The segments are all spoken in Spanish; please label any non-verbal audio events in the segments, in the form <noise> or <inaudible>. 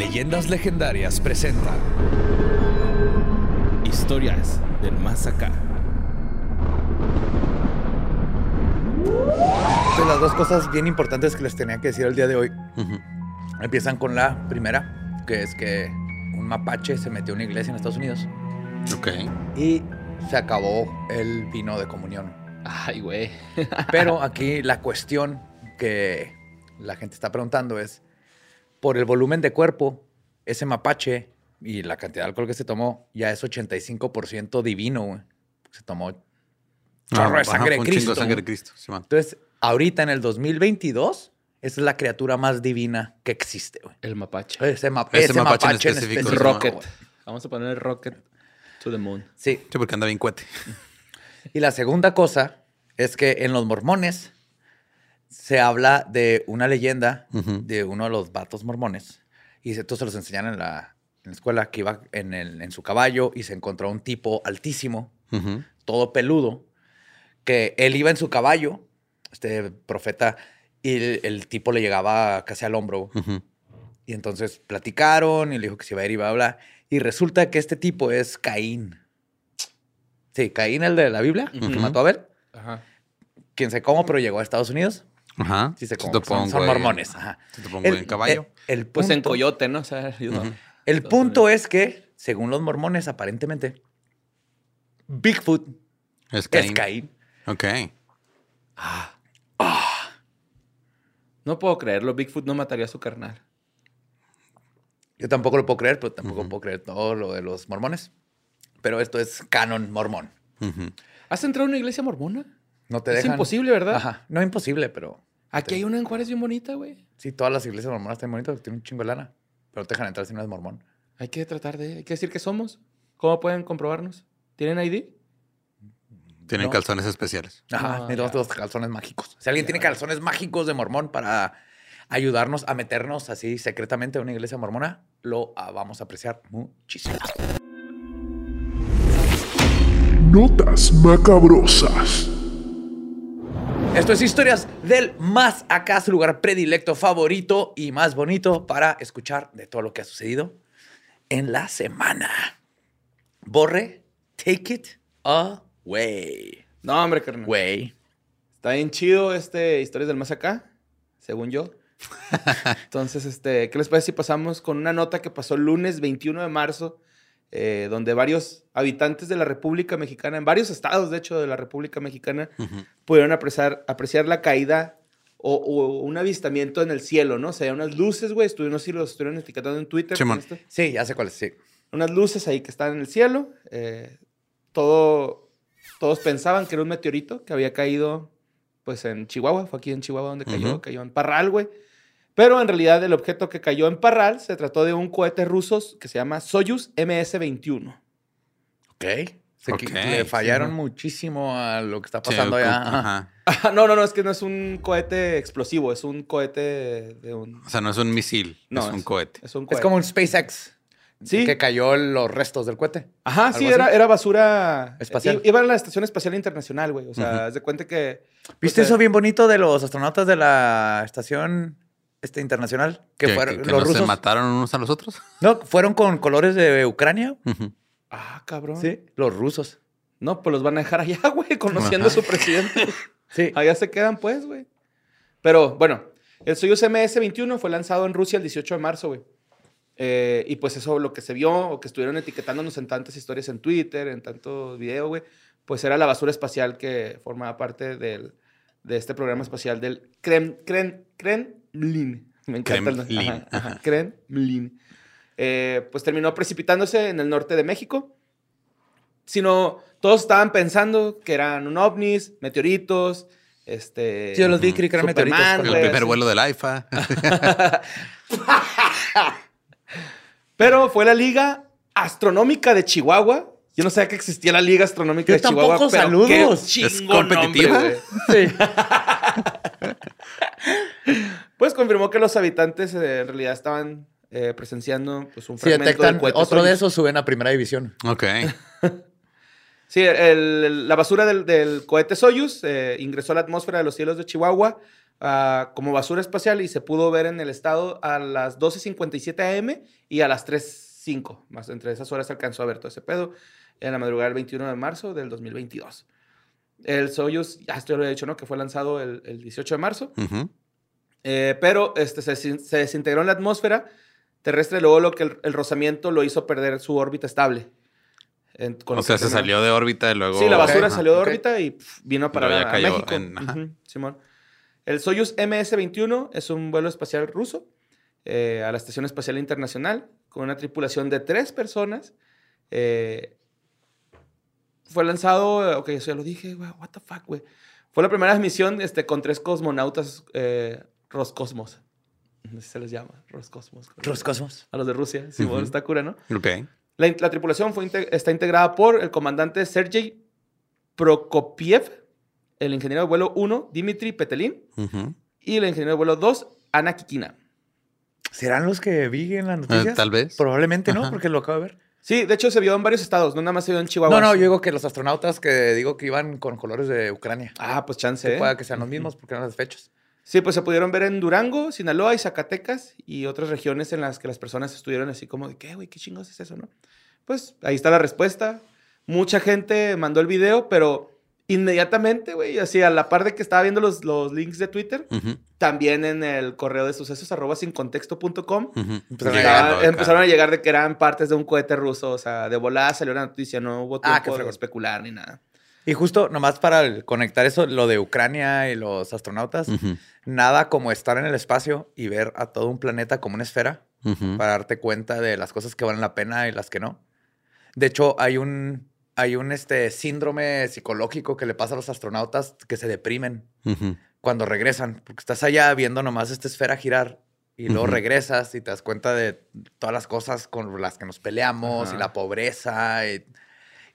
Leyendas Legendarias presenta Historias del Más Acá. Entonces, las dos cosas bien importantes que les tenía que decir el día de hoy empiezan con la primera, que es que un mapache se metió a una iglesia en Estados Unidos Ok. y se acabó el vino de comunión. Ay, güey. Pero aquí la cuestión que la gente está preguntando es, por el volumen de cuerpo, ese mapache y la cantidad de alcohol que se tomó ya es 85% divino, güey. Se tomó chorro de Ah, sangre de ajá, fue un Cristo. de sangre de. Cristo. Simón. Entonces, ahorita en el 2022, esa es la criatura más divina que existe, güey. El mapache. Ese, ma- Ese ese mapache mapache, en en específico, específico. Rocket. güey. Vamos a poner el Rocket to the moon. Sí. Sí, porque anda bien cuete. Y la segunda cosa es que en los mormones se habla de una leyenda de uno de los vatos mormones. Y esto se los enseñan en la, en la escuela, que iba en, el- en su caballo y se encontró un tipo altísimo, todo peludo, que él iba en su caballo, este profeta, y el, el tipo le llegaba casi al hombro. Y entonces platicaron y le dijo que se iba a ir y iba a hablar. Y resulta que este tipo es Caín. Sí, Caín, el de la Biblia, que mató a Abel. Ajá. Quién sé cómo, pero llegó a Estados Unidos. Ajá. Sí Se topó Son, mormones. Ajá. Se un güey en caballo. El, el Pues en punto- coyote, ¿no? O sea. <laughs> Ujú. El punto es que, según los mormones, aparentemente, Bigfoot Es es Caín. Caín. Ok. No puedo creerlo. Bigfoot no mataría a su carnal. Yo tampoco lo puedo creer, pero tampoco puedo creer todo lo de los mormones. Pero esto es canon mormón. ¿Has entrado a una iglesia mormona? No te Es dejan. imposible, ¿verdad? Ajá. No imposible, pero Aquí hay una en Juárez bien bonita, güey. sí, todas las iglesias mormonas están bonitas, tienen un chingo de lana. Pero no te dejan entrar si no eres mormón. Hay que tratar de... Hay que decir que somos. ¿Cómo pueden comprobarnos? ¿Tienen ID? Tienen No. calzones especiales. Ajá, No, necesitamos los calzones mágicos. Si alguien tiene calzones mágicos de mormón para ayudarnos a meternos así secretamente a una iglesia mormona, lo ah, vamos a apreciar muchísimo. Notas macabrosas. Esto es Historias del Más Acá, su lugar predilecto, favorito y más bonito para escuchar de todo lo que ha sucedido en la semana. Borre, take it away. No, hombre, carnal. Güey. Está bien chido este Historias del Más Acá, según yo. <laughs> Entonces, este, ¿qué les parece si pasamos con una nota que pasó el lunes 21 de marzo, eh, donde varios habitantes de la República Mexicana, en varios estados, de hecho, de la República Mexicana, Ujú. pudieron apreciar, apreciar la caída o, o un avistamiento en el cielo, ¿no? O sea, unas luces, güey, no sé si los estuvieron etiquetando en Twitter. Sí, ya sé cuál es, sí. Unas luces ahí que están en el cielo. eh, todo, todos pensaban que era un meteorito que había caído, pues, en Chihuahua. Fue aquí en Chihuahua donde cayó. Cayó en Parral, güey. Pero en realidad el objeto que cayó en Parral se trató de un cohete ruso que se llama Soyuz MS-21. Ok. Se qui- Ok, le fallaron sí, ¿no? muchísimo a lo que está pasando allá. Ajá. <laughs> No, no, no, es que no es un cohete explosivo, es un cohete de un... O sea, no es un misil, No, es un cohete. Es un Es como un SpaceX. Sí. Que cayó los restos del cohete. Ajá, sí, ¿Algo era, era basura Espacial. I- Iba a la Estación Espacial Internacional, güey. O sea, Ujú. haz de cuenta que... ¿Viste o sea, eso bien bonito de los astronautas de la estación este, internacional? Que, ¿Que, fueron que- que los no rusos. se mataron unos a los otros? No, fueron con colores de Ucrania. Ah, cabrón. Sí, los rusos. No, pues los van a dejar allá, <laughs> güey, conociendo a su presidente. Sí. allá se quedan, pues, güey. Pero, bueno, el Soyuz MS-21 fue lanzado en Rusia el 18 de marzo, güey. Eh, y pues eso, lo que se vio, o que estuvieron etiquetándonos en tantas historias en Twitter, en tantos videos, güey, pues era la basura espacial que formaba parte del, de este programa espacial del Krem, Krem, Kremlin. Me encanta el Kremlin, Ajá, ajá, Kremlin. Eh, pues terminó precipitándose en el norte de México. Sino todos estaban pensando que eran un ovnis, meteoritos, este... Sí, yo los vi, creí que eran Superman, meteoritos. El primer vuelo del AIFA. <laughs> Pero fue la Liga Astronómica de Chihuahua. Yo no sabía que existía la Liga Astronómica Yo de Chihuahua. tampoco, pero saludos. qué Es competitiva. nombre, güey. Sí. <laughs> <laughs> Pues confirmó que los habitantes eh, en realidad estaban eh, presenciando pues, un Si fragmento detectan del cohete otro de esos, suben a primera división. ok. <laughs> Sí, el- el- la basura del, del cohete Soyuz eh, ingresó a la atmósfera de los cielos de Chihuahua ah, como basura espacial y se pudo ver en el estado a las 12.57 am y a las 3.05. Más entre esas horas se alcanzó a ver todo ese pedo en la madrugada del 21 de marzo del 2022. El Soyuz, ya esto ya lo he dicho, ¿no? Que fue lanzado el, el 18 de marzo. Ujú. Eh, pero este, se, desin- se desintegró en la atmósfera terrestre, luego lo que el, el rozamiento lo hizo perder su órbita estable. En- con O sea, se salió de órbita y luego. Sí, la basura salió de órbita y pf, vino a parar Luego ya a, México. en- Simón. El Soyuz MS-21 es un vuelo espacial ruso eh, a la Estación Espacial Internacional con una tripulación de tres personas. Eh, fue lanzado, ok, eso ya lo dije, güey, what the fuck, güey. Fue la primera misión este, con tres cosmonautas eh, Roscosmos. Así se les llama, Roscosmos. Roscosmos. A los de Rusia, Simón, Ujú. está cura, ¿no? Ok. La, la tripulación fue está integrada por el comandante Sergei Prokopiev, el ingeniero de vuelo 1, Dimitri Petelin, y el ingeniero de vuelo 2, Ana Kikina. ¿Serán los que vi en las Eh, noticias? tal vez. Probablemente no, Ajá. porque lo acabo de ver. Sí, de hecho se vio en varios estados, no nada más se vio en Chihuahua. No, no, yo digo que los astronautas que digo que iban con colores de Ucrania. Ah, pues chance. Que ¿eh? pueda que sean los mismos porque eran las fechas. Sí, pues se pudieron ver en Durango, Sinaloa y Zacatecas y otras regiones en las que las personas estuvieron así como de, ¿qué, güey? ¿Qué chingos es eso, no? Pues ahí está la respuesta. Mucha gente mandó el video, pero inmediatamente, güey, así a la par de que estaba viendo los, los links de Twitter, también en el correo de sucesos arroba Llegaba- Llegando acá. empezaron a llegar de que eran partes de un cohete ruso, o sea, de volada salió la noticia, no hubo Ah, tiempo de especular ni nada. Y justo nomás para conectar eso, lo de Ucrania y los astronautas, nada como estar en el espacio y ver a todo un planeta como una esfera para darte cuenta de las cosas que valen la pena y las que no. De hecho, hay un, hay un este, síndrome psicológico que le pasa a los astronautas que se deprimen cuando regresan, porque estás allá viendo nomás esta esfera girar y luego regresas y te das cuenta de todas las cosas con las que nos peleamos y la pobreza. Y,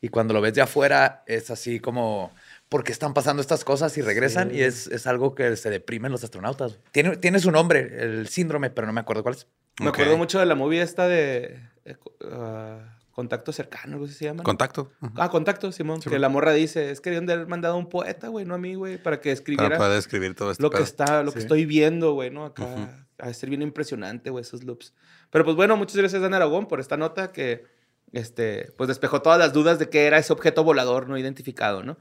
y cuando lo ves de afuera es así como, ¿por qué están pasando estas cosas y regresan? Sí. Y es, es algo que se deprimen los astronautas. Tiene, tiene su nombre, el síndrome, pero no me acuerdo cuál es. Me Ok. acuerdo mucho de la movie esta de ah, Contacto Cercano, algo así se llama. Contacto. Ujú. Ah, Contacto, Simón. Sí, que man. la morra dice, es que debían de haber mandado a un poeta, güey, no a mí, güey, para que Para escribiera poder escribir todo esto. lo que está, lo que Sí. estoy viendo, güey, ¿no? Acá Ujú. ha de ser bien impresionante, güey, esos loops. Pero pues bueno, muchas gracias, Dan Aragón, por esta nota que, este, pues despejó todas las dudas de qué era ese objeto volador no identificado, ¿no?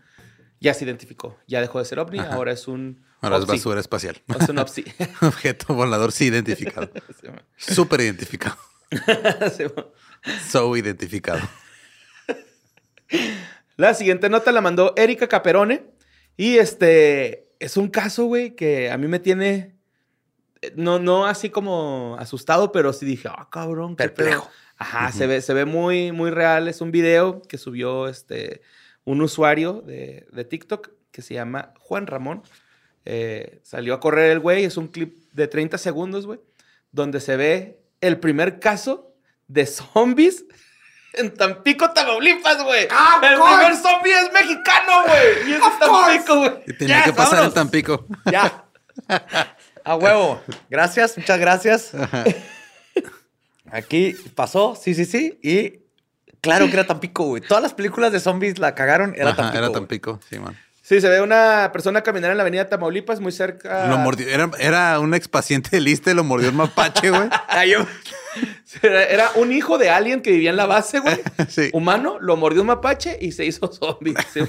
Ya se identificó, ya dejó de ser ovni, Ajá. ahora es un Ahora es basura espacial. Es un OVSI. <laughs> Objeto volador sí identificado. <laughs> Súper identificado. <laughs> Simón. So identificado. La siguiente nota la mandó Erika Caperone. Y este es un caso, güey, que a mí me tiene. eh, No, no así como asustado, pero sí dije, ah, cabrón, qué pedo". Ajá, se ve, se ve muy, muy real. Es un video que subió este, un usuario de, de TikTok que se llama Juan Ramón. Eh, salió a correr el güey. Es un clip de 30 segundos, güey, donde se ve el primer caso de zombies <laughs> en Tampico, Tamaulipas, güey. el primer zombie es mexicano, güey. Y es de Tampico, güey. Y tenía Ya, que pasar vámonos. en Tampico. Ya. <laughs> A huevo. Gracias, muchas gracias. <laughs> Aquí pasó, sí, sí, sí. Y claro que era Tampico, güey. Todas las películas de zombies la cagaron, era Ajá, Tampico. Era güey. Tampico, sí, man. Sí, se ve una persona caminar en la avenida Tamaulipas, muy cerca. Lo mordió. Era, era un expaciente del ISSSTE, lo mordió un mapache, güey. <laughs> <laughs> Era, un hijo de alguien que vivía en la base, güey. <laughs> Sí. Humano, lo mordió un mapache y se hizo zombie. Sí,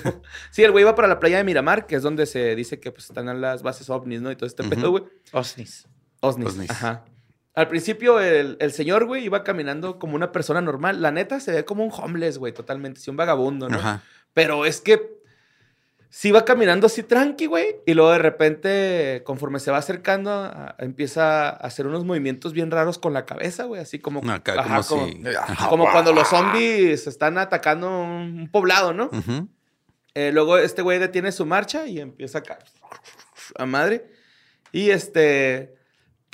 Sí, el güey iba para la playa de Miramar, que es donde se dice que pues, están las bases ovnis, ¿no? Y todo este Ujú. pedo, güey. Osnis. Osnis. Osnis. Ajá. Al principio, el, el señor, güey, iba caminando como una persona normal. La neta, se ve como un homeless, güey, totalmente. Sí, un vagabundo, ¿no? Ajá. Pero es que sí va caminando así tranqui, güey. Y luego de repente, conforme se va acercando, a- empieza a hacer unos movimientos bien raros con la cabeza, güey. Así como... Acá, ajá, como si. Ajá. como cuando los zombies están atacando un poblado, ¿no? Eh, luego este güey detiene su marcha y empieza acá a madre. Y este,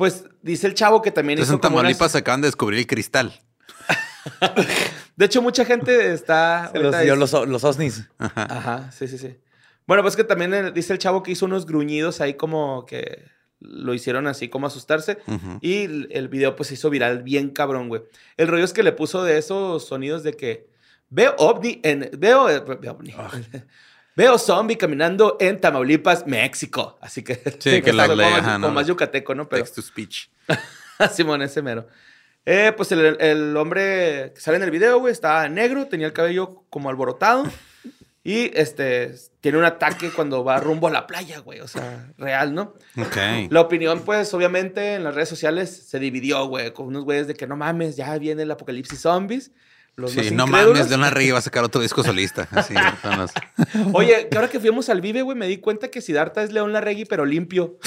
pues dice el chavo que también Entonces hizo en como unas- Tamaulipas acaban de descubrir el cristal. <laughs> De hecho, mucha gente está... Los, yo, dice- los, los Osnis. Ajá. Ajá, sí, sí, sí. Bueno, pues que también dice el chavo que hizo unos gruñidos ahí como que lo hicieron así como asustarse. Y el, video pues se hizo viral bien cabrón, güey. El rollo es que le puso de esos sonidos de que veo ovni en... Veo... eh, Veo ovni. Ah. <laughs> Veo zombie caminando en Tamaulipas, México. Así que. Sí, <laughs> que lo como, más- ajá, como ¿no? más yucateco, ¿no? Pero. Text to speech. <laughs> Simón, ese mero. Eh, pues el, el hombre que sale en el video, güey, estaba negro, tenía el cabello como alborotado. <laughs> Y este tiene un ataque cuando va rumbo a la playa, güey. O sea, real, ¿no? Ok. La opinión, pues, obviamente, en las redes sociales se dividió, güey, con unos güeyes de que no mames, ya viene el apocalipsis zombies. Los Sí, no mames, Leona Regui va a sacar otro disco solista. Así, <laughs> los- Oye, que ahora que fuimos al Vive, güey, me di cuenta que Siddhartha es León Larregui, pero limpio.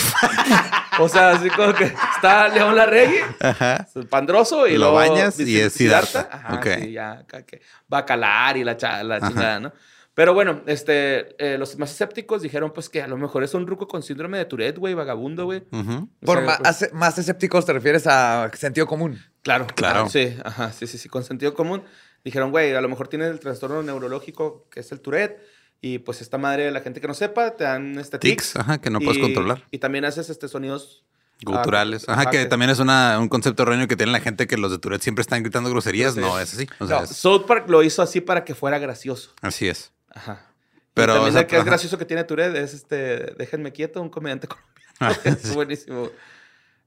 <laughs> o sea, así como que está León Larregui, Ajá. pandroso, y Lo luego bañas y es Siddhartha. Ajá, Ok. sí, ya, que va a calar y la, cha- la Ajá. chingada, ¿no? Pero bueno, este, eh, los más escépticos dijeron, pues, que a lo mejor es un ruco con síndrome de Tourette, güey, vagabundo, güey. Ujú. O Por sea, ma- pues, más escépticos te refieres a sentido común. Claro, Claro. Sí, ajá, sí, sí, sí, con sentido común. Dijeron, güey, a lo mejor tiene el trastorno neurológico que es el Tourette. Y pues esta madre, la gente que no sepa, te dan este Tics, tics. ajá, que no puedes y- controlar. Y también haces este sonidos Guturales. ah, Ajá, que también es una, un concepto erróneo que tiene la gente que los de Tourette siempre están gritando groserías. No, es así. O sea, No, es- South Park lo hizo así para que fuera gracioso. así es. Ajá. Pero, y también o sea, el que es ajá. gracioso que tiene Tourette es este, déjenme quieto, un comediante <laughs> colombiano. Ah, es buenísimo.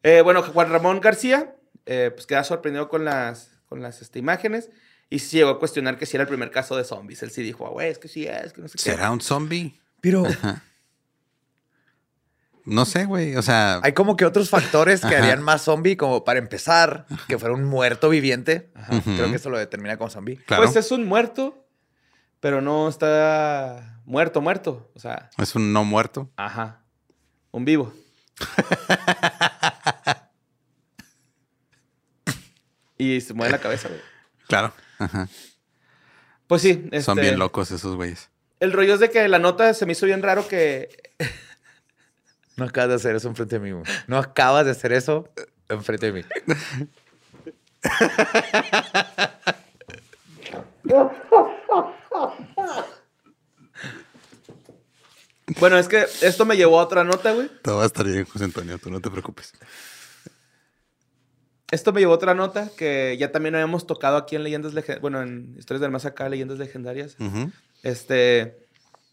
Eh, bueno, Juan Ramón García, eh, pues queda sorprendido con las, con las este, imágenes. Y sí llegó a cuestionar que si era el primer caso de zombies. Él sí dijo, "Ah, güey, es que sí es, que no sé qué. ¿Será un zombie? Pero No sé, güey. O sea, hay como que otros factores que Ajá. harían más zombie, como para empezar, que fuera un muerto viviente. Ujú. Creo que eso lo determina como zombie. claro. Pues es un muerto, pero no está muerto, muerto. O sea, es un no muerto. ajá. Un vivo. <laughs> y se mueve la cabeza, güey. Claro. Ajá. Pues sí. Son este, bien locos esos güeyes. El rollo es de que la nota se me hizo bien raro que No acabas de hacer eso enfrente de mí. güey. No acabas de hacer eso enfrente de mí. <laughs> Bueno, es que esto me llevó a otra nota, güey. Todo va a estar bien, José Antonio. Tú no te preocupes. Esto me llevó a otra nota que ya también habíamos tocado aquí en Leyendas Legendarias. Bueno, en Historias del Más Acá, Leyendas Legendarias. Este.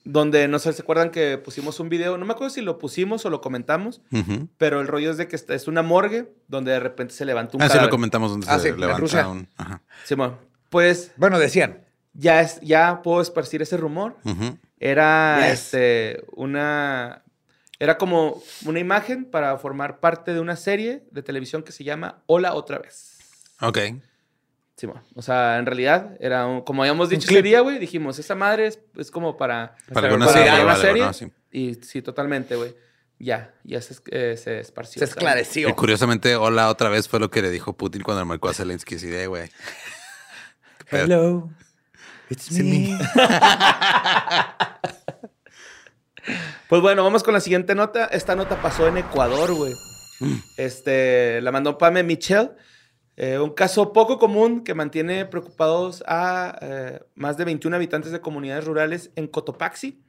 Donde no sé, ¿se acuerdan que pusimos un video? No me acuerdo si lo pusimos o lo comentamos, pero el rollo es de que es una morgue donde de repente se levanta un Ah, sí, cadáver. lo comentamos donde Ah, se sí, levanta un. Ajá. Simón, pues Bueno, decían. ya, es, ya puedo esparcir ese rumor. Ujú. Era Yes. este, una. Era como una imagen para formar parte de una serie de televisión que se llama Hola otra vez. Ok. Simón. O sea, en realidad era un- como habíamos dicho ese día, güey. Dijimos, esa madre es, es como para. Para para serie, una vale, serie. ¿no? Sí. Y sí, totalmente, güey. Ya, ya se, eh, se esparció. Se ¿sabes? esclareció. Y curiosamente, hola otra vez fue lo que le dijo Putin cuando le marcó a Zelensky. Así de, güey. Hello. It's me. <laughs> Pues bueno, vamos con la siguiente nota. Esta nota pasó en Ecuador, güey. Este, la mandó Pame Michelle. Eh, un caso poco común que mantiene preocupados a eh, más de 21 habitantes de comunidades rurales en Cotopaxi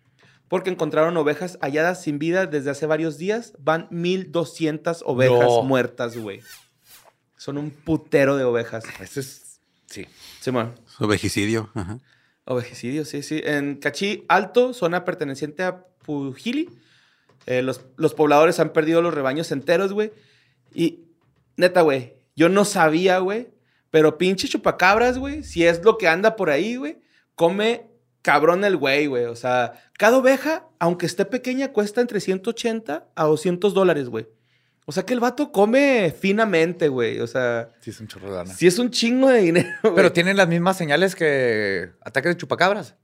porque encontraron ovejas halladas sin vida desde hace varios días. Van 1200 ovejas No. muertas, güey. Son un putero de ovejas. Eso es. Sí. Simón. Su vejicidio. Ajá. Ovejicidio, sí, sí. En Cachí Alto, zona perteneciente a Pujili, eh, los, los pobladores han perdido los rebaños enteros, güey. Y neta, güey, yo no sabía, güey, pero pinche chupacabras, güey, si es lo que anda por ahí, güey, come cabrón el güey, güey. O sea, cada oveja, aunque esté pequeña, cuesta entre 180 a 200 dólares, güey. O sea que el vato come finamente, güey. O sea, Sí, es un chorro de lana. sí es un chingo de dinero, <laughs> güey. Pero tienen las mismas señales que ataques de chupacabras.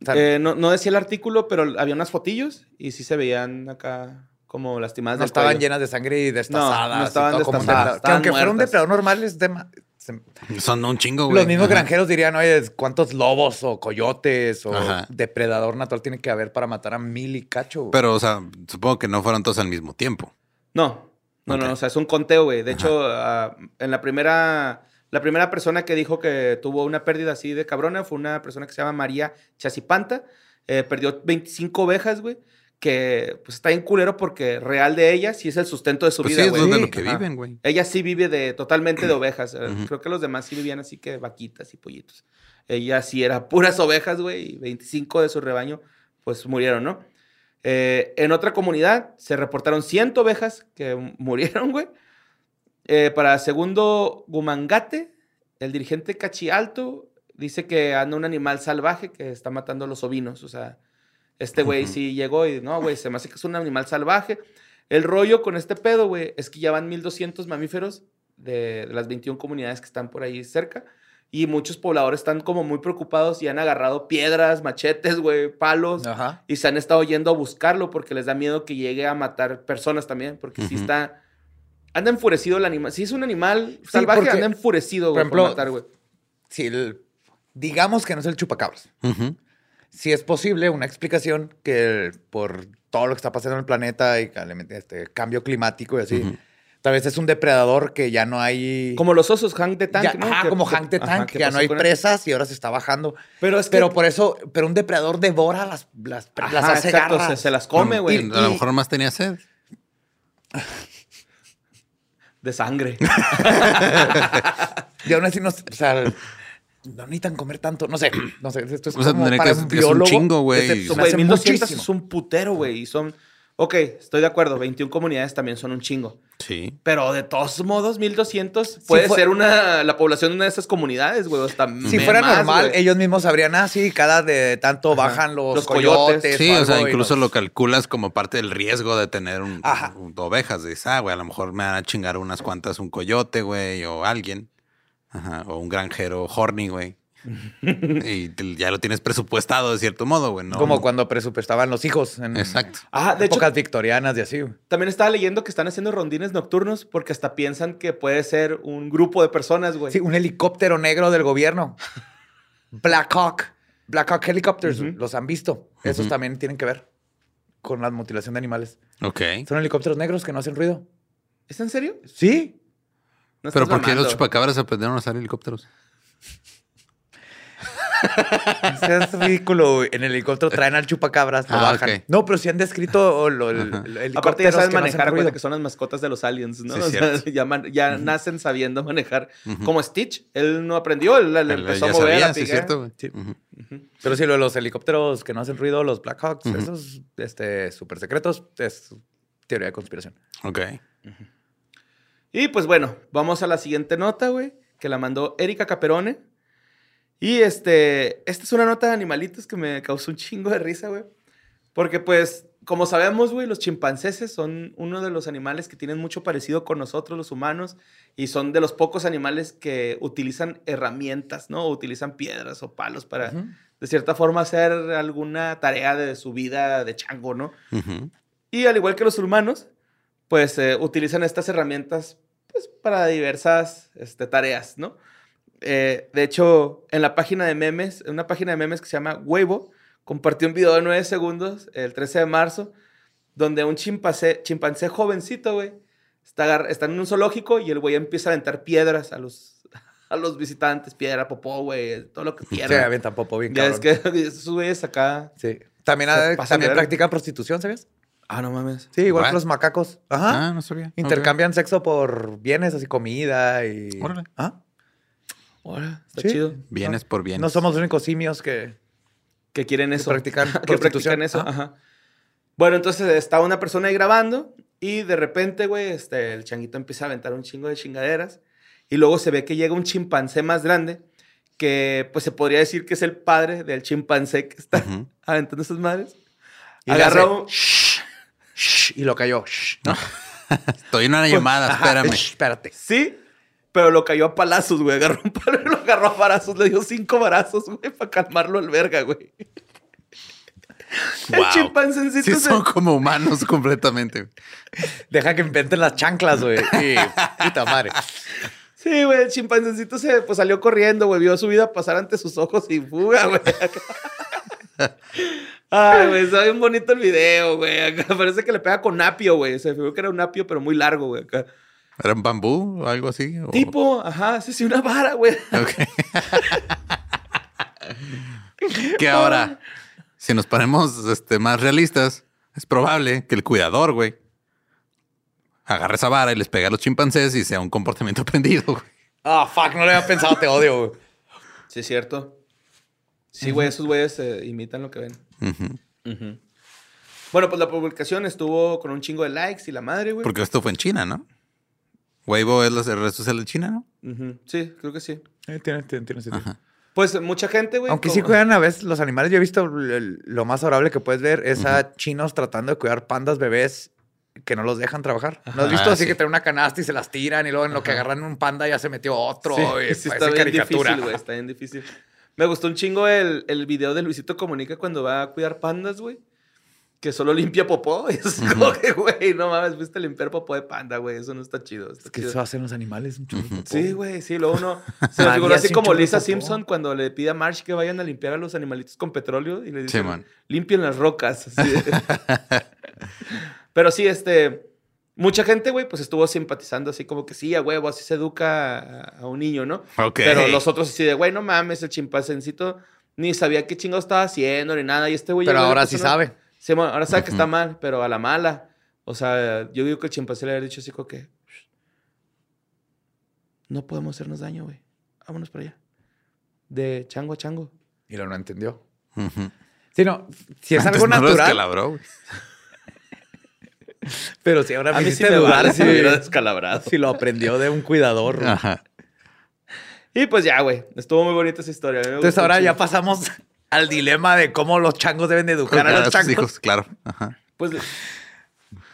O sea, Eh, no, no decía el artículo, pero había unas fotillos y sí se veían acá como lastimadas no del estaban cuello. llenas de sangre y destazadas. no y estaban todo destazadas, depredador. Que aunque fuera un depredador normal, es de ma- se- Son un chingo, güey. los mismos Ajá. granjeros dirían, oye, ¿cuántos lobos o coyotes o Ajá. depredador natural tiene que haber para matar a mil y cacho? güey? Pero, o sea, supongo que no fueron todos al mismo tiempo. No, no, no, o sea, es un conteo, güey. De hecho, ah, en la primera, la primera persona que dijo que tuvo una pérdida así de cabrona fue una persona que se llama María Chasipanta. Eh, perdió 25 ovejas, güey. Que pues está bien culero porque real de ella sí es el sustento de su Pues vida, sí, es güey. de lo que Ajá. viven, güey. Ella sí vive de totalmente de ovejas. Eh. Creo que los demás sí vivían así que vaquitas y pollitos. Ella sí era puras ovejas, güey. Y 25 de su rebaño, pues murieron, ¿no? Eh, en otra comunidad se reportaron 100 ovejas que <laughs> murieron, güey. Eh, para segundo Gumangate, el dirigente Cachialto dice que anda un animal salvaje que está matando a los ovinos. O sea, este güey Ujú. sí llegó y no, güey, se me hace que es un animal salvaje. El rollo con este pedo, güey, es que ya van 1200 mamíferos de, de las 21 comunidades que están por ahí cerca. Y muchos pobladores están como muy preocupados y han agarrado piedras, machetes, güey, palos. Ajá. Y se han estado yendo a buscarlo porque les da miedo que llegue a matar personas también. Porque si está. Anda enfurecido el animal. Si es un animal salvaje, porque, anda enfurecido, güey, por, ejemplo, matar, güey. Si el- digamos que no es el chupacabras. Ujú. Si es posible una explicación que por todo lo que está pasando en el planeta y este cambio climático y así. Tal vez es un depredador que ya no hay... Como los osos, Hank de Tank, ya- ¿no? ajá, Que- como Hank ajá, Tank, que ya no hay él. presas y ahora se está bajando. Pero es que. Pero por eso, pero un depredador devora las, las, Ajá, las hace exacto, se, garras. se las come, güey. A lo mejor más tenía sed. <laughs> De sangre. <laughs> Y aún así no, o sea, no necesitan comer tanto. No sé, no sé. Esto es O sea, como tendría para que- un es un biólogo. chingo, güey. Este, 1200 muchísimo. es un putero, güey. Y son. Ok, estoy de acuerdo. 21 comunidades también son un chingo. Sí. Pero de todos modos, 1200 puede ser una, la población de una de esas comunidades, güey. Hasta Si fuera más, normal, güey. ellos mismos sabrían, ah, sí, cada de tanto Ajá. bajan los, Los coyotes. coyotes. Sí, o sea, incluso los- lo calculas como parte del riesgo de tener un, un- ovejas. Dices, ah, güey, a lo mejor me van a chingar unas cuantas un coyote, güey, o alguien. Ajá, o un granjero horny, güey. <laughs> y te- ya lo tienes presupuestado de cierto modo, güey, ¿no? Como cuando presupuestaban los hijos en Exacto. Ah, de hecho, épocas victorianas y así. güey. también estaba leyendo que están haciendo rondines nocturnos porque hasta piensan que puede ser un grupo de personas, güey. Sí, un helicóptero negro del gobierno. Black Hawk. Black Hawk Helicopters, los han visto. Esos también tienen que ver con la mutilación de animales. Ok. Son helicópteros negros que no hacen ruido. ¿Es en serio? Sí. No Pero ¿por qué los chupacabras aprendieron a usar helicópteros? <laughs> Es ridículo. güey. En el helicóptero traen al chupacabras, lo Ah, bajan. No, pero sí han descrito lo, el, el- Aparte ya saben que manejar, que son las mascotas de los aliens, ¿no? Sí, O sea, <laughs> ya man- ya nacen sabiendo manejar. Como Stitch, él no aprendió, él, empezó ya a mover, sabía, a sí, es picar. cierto, güey. Sí. Pero sí, lo de los helicópteros que no hacen ruido, los Black Hawks, esos este, súper secretos, es teoría de conspiración. Ok. Y pues bueno, vamos a la siguiente nota, güey, que la mandó Erika Caperone. Y este, esta es una nota de animalitos que me causó un chingo de risa, güey. Porque pues, como sabemos, güey, los chimpancéses son uno de los animales que tienen mucho parecido con nosotros, los humanos, y son de los pocos animales que utilizan herramientas, ¿no? O utilizan piedras o palos para, de cierta forma, hacer alguna tarea de su vida de chango, ¿no? Y al igual que los humanos, pues eh, utilizan estas herramientas pues, para diversas este, tareas, ¿no? Eh, de hecho, en la página de memes, en una página de memes que se llama Huevo, compartió un video de 9 segundos el 13 de marzo, donde un chimpancé, chimpancé jovencito, güey, está, está en un zoológico y el güey empieza a aventar piedras a los, <laughs> a los visitantes, piedra, popó, güey, todo lo que Sí, quiera. avientan popo bien ya es cabrón. que <laughs> esos güeyes acá... Sí. También, también practican prostitución, ¿sabes? Ah, no mames. Sí, igual What? que los macacos. Ajá. Ah, no sabía. Intercambian sexo por bienes, así comida y. Órale. ¿Ah? Ahora, está Sí. chido. Ok. Bienes por bienes. No somos los únicos simios que. que quieren eso. practican <laughs> que practican eso. Ajá. Ajá. Bueno, entonces está una persona ahí grabando y de repente, güey, este, el changuito empieza a aventar un chingo de chingaderas y luego se ve que llega un chimpancé más grande que, pues, se podría decir que es el padre del chimpancé que está Ujú. aventando esas madres. Y Agarra un- "Shh, shh", y lo cayó. shh, ¿no? <laughs> Estoy en una llamada, Ajá, espérame. shh, espérate. Sí, pero lo cayó a palazos, güey. Agarró un palo y lo agarró a varazos. Le dio cinco varazos, güey, para calmarlo al verga, güey. El chimpancécito Sí, se- son como humanos completamente. Deja que inventen las chanclas, güey. Y puta madre. Sí, güey, el chimpancecito se pues, salió corriendo, güey, vio su vida pasar ante sus ojos y fuga, güey. Ay, güey, está bien bonito el video, güey. Parece que le pega con apio, güey. Se figuró que era un apio, pero muy largo, güey. Acá. ¿Era un bambú o algo así? o- Tipo, ajá, sí, sí, una vara, güey. Ok. que ahora, si nos ponemos este, más realistas, es probable que el cuidador, güey, agarre esa vara y les pegue a los chimpancés y sea un comportamiento aprendido, güey. Ah, fuck, no lo había pensado, te odio, güey. Sí, es cierto. Sí, güey, esos güeyes eh, imitan lo que ven. Ujú. Bueno, pues la publicación estuvo con un chingo de likes y la madre, güey. Porque esto fue en China, ¿no? Weibo es la red social de China, ¿no? Ujú. Sí, creo que sí. Eh, tiene, tiene- tiene sentido. Ajá. Pues mucha gente, güey. Aunque como- sí cuidan a veces los animales. Yo he visto el- lo más adorable que puedes ver es a chinos tratando de cuidar pandas bebés que no los dejan trabajar. ¿No has visto Ah, así sí. que traen una canasta y se las tiran y luego en lo que agarran un panda ya se metió otro? Sí, y sí está bien caricatura. difícil, güey. Está bien difícil. Me gustó un chingo el, el video de Luisito Comunica cuando va a cuidar pandas, güey. Que solo limpia popó. <laughs> Y es como que, güey, no mames, fuiste a limpiar popó de panda, güey. Eso no está chido. está Es que chido. eso hacen los animales un popó. Sí, güey, sí. Luego uno <laughs> se María figuró así como Lisa popó. Simpson cuando le pide a Marsh que vayan a limpiar a los animalitos con petróleo y le dice, man. limpien las rocas. así <laughs> Pero sí, este, mucha gente, güey, pues estuvo simpatizando así como que sí, a huevo, así se educa a, a un niño, ¿no? Pero los otros así de, güey, no mames, el chimpancéncito ni sabía qué chingo estaba haciendo ni nada. Y este güey... Pero ahora sí sabe. Sí, bueno, ahora sabe que está mal, pero a la mala. O sea, yo digo que el chimpancé le había dicho así como que... No podemos hacernos daño, güey. Vámonos para allá. De chango a chango. Y lo no entendió. Ujú. Sí, no. Si es Antes algo no lo natural. descalabró, güey. <laughs> pero si ahora A me mí sí hiciste me dudar vale si, me hubiera <laughs> descalabrado. si lo aprendió de un cuidador. güey. Ajá. Y pues ya, güey. Estuvo muy bonita esa historia. Entonces ahora ya pasamos al dilema de cómo los changos deben de educar a los sus changos. hijos, claro. Ajá. Pues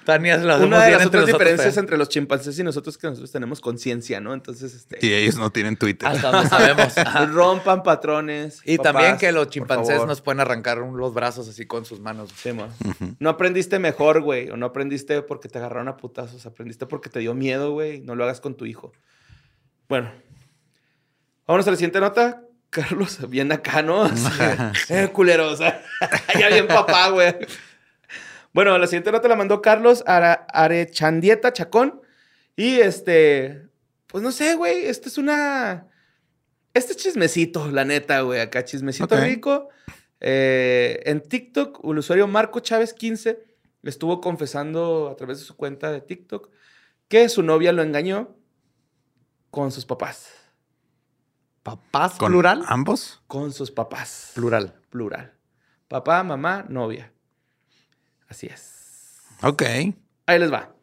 Tania, se hacemos una de las entre otras diferencias fea. entre los chimpancés y nosotros es que nosotros tenemos conciencia, ¿no? Entonces, este... Y ellos no tienen Twitter. Hasta donde sabemos. <laughs> Ajá. Rompan patrones. Y papás, también que los chimpancés nos pueden arrancar un- los brazos así con sus manos. Sí, mo. No aprendiste mejor, güey. O no aprendiste porque te agarraron a putazos. Aprendiste porque te dio miedo, güey. No lo hagas con tu hijo. Bueno. Vámonos a la siguiente nota. Carlos, bien acá, ¿no? Así, <laughs> eh, culero, o sea, <laughs> ya bien papá, güey. Bueno, la siguiente nota la mandó Carlos Ara- Arechandieta Chacón. Y este, pues no sé, güey. Este es una. Este es chismecito, la neta, güey. Acá chismecito rico. Eh, en TikTok, el usuario Marco Chávez 15 le estuvo confesando a través de su cuenta de TikTok que su novia lo engañó con sus papás. ¿Papás ¿Con plural? ¿Ambos? Con sus papás. Plural. Plural. Papá, mamá, novia. Así es. Ok. Ahí les va.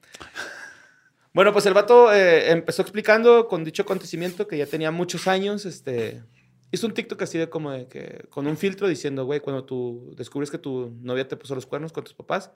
Bueno, pues el vato eh, empezó explicando con dicho acontecimiento que ya tenía muchos años, este... Hizo un TikTok así de como de que... Con un filtro diciendo, güey, cuando tú descubres que tu novia te puso los cuernos con tus papás.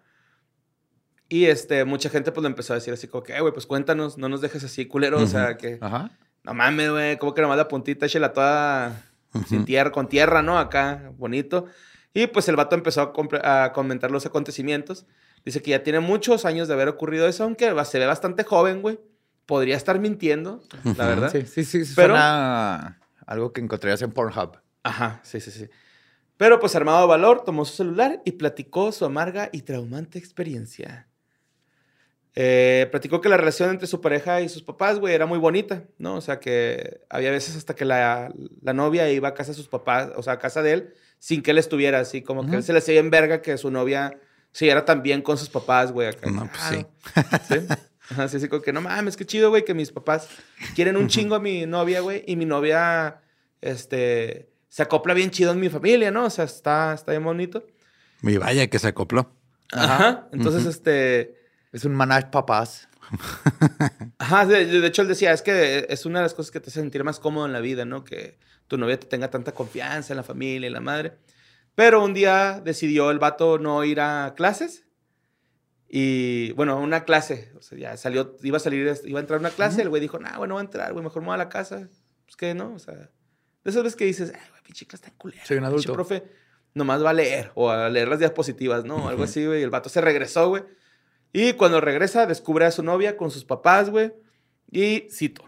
Y este, mucha gente pues le empezó a decir así como que, "Eh, güey, pues cuéntanos, no nos dejes así, culero. O sea, que... Ajá. No mames, güey, como que nomás la puntita, échela toda sin tierra, con tierra, ¿no? Acá, bonito. Y pues el vato empezó a, comentar los acontecimientos. Dice que ya tiene muchos años de haber ocurrido eso, aunque se ve bastante joven, güey. Podría estar mintiendo, la verdad. Sí, sí, sí. Pero- Suena algo que encontrarías en Pornhub. Ajá, sí, sí, sí. Pero pues armado de valor, tomó su celular y platicó su amarga y traumante experiencia. Eh, platicó que la relación entre su pareja y sus papás, güey, era muy bonita, ¿no? O sea, que había veces hasta que la, la novia iba a casa de sus papás, o sea, a casa de él, sin que él estuviera así, como que él se le hacía en verga que su novia se era tan bien con sus papás, güey. acá. No, pues sí. <laughs> ¿Sí? Ajá, sí, sí, como que no mames, qué chido, güey, que mis papás quieren un chingo a mi novia, güey, y mi novia, este, se acopla bien chido en mi familia, ¿no? O sea, está, está bien bonito. Y vaya que se acopló. Ajá. Entonces, este, Es un manage papás. <laughs> ajá, de, de hecho él decía, es que es una de las cosas que te hace sentir más cómodo en la vida, ¿no? Que tu novia te tenga tanta confianza en la familia y la madre. Pero un día decidió el vato no ir a clases. Y bueno, una clase, o sea, ya salió, iba a salir, iba a entrar a una clase, el güey dijo, nah, güey, no voy a entrar, güey, mejor me voy a la casa. Pues que no, o sea, de esas veces que dices, ay, güey, pinche clase en culera. Soy un pinche adulto. profe nomás va a leer o a leer las diapositivas, ¿no? Algo así, güey. Y el vato se regresó, güey. Y cuando regresa, descubre a su novia con sus papás, güey. Y cito.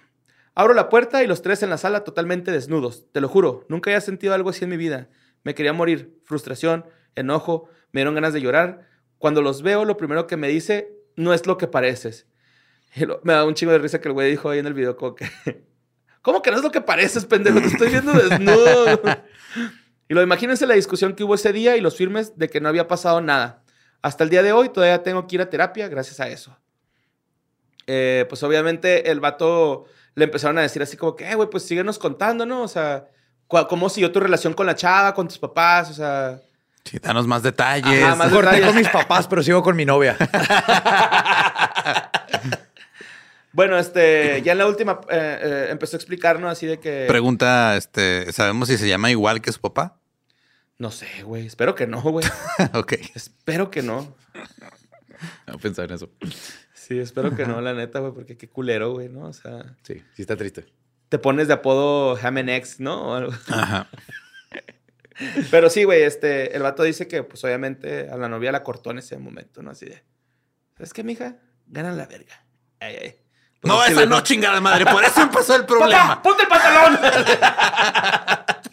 Abro la puerta y los tres en la sala totalmente desnudos. Te lo juro, nunca había sentido algo así en mi vida. Me quería morir. Frustración, enojo, me dieron ganas de llorar. Cuando los veo, lo primero que me dice, no es lo que pareces. Y lo- me da un chingo de risa que el güey dijo ahí en el video como que... <laughs> ¿Cómo que no es lo que pareces, pendejo? Te estoy viendo desnudo. <laughs> y lo imagínense la discusión que hubo ese día y los firmes de que no había pasado nada. Hasta el día de hoy todavía tengo que ir a terapia gracias a eso. Eh, pues obviamente el vato le empezaron a decir así como que, "Eh, güey, pues síguenos contando, ¿no? O sea, ¿cómo siguió tu relación con la chava, con tus papás? O sea, Sí, danos más detalles. Ajá, más Corté detalles. con mis papás, pero sigo con mi novia. <laughs> Bueno, este, ya en la última eh, eh, empezó a explicarnos así de que. Pregunta, este, ¿sabemos si se llama igual que su papá? No sé, güey. Espero que no, güey. <laughs> ok. espero que no. No pensaba en eso. Sí, espero que no, la neta, güey, porque qué culero, güey, ¿no? O sea, Sí, sí está triste. te pones de apodo X, ¿no? O algo. Ajá. Pero sí, güey, este, el vato dice que, pues, obviamente, a la novia la cortó en ese momento, ¿no? Así de, ¿sabes qué, mija? Gana la verga. Ay, ay. Pues No, es que esa le- no, chingada madre. Por eso empezó el <laughs> ¡Papá, problema. ponte el pantalón! <laughs>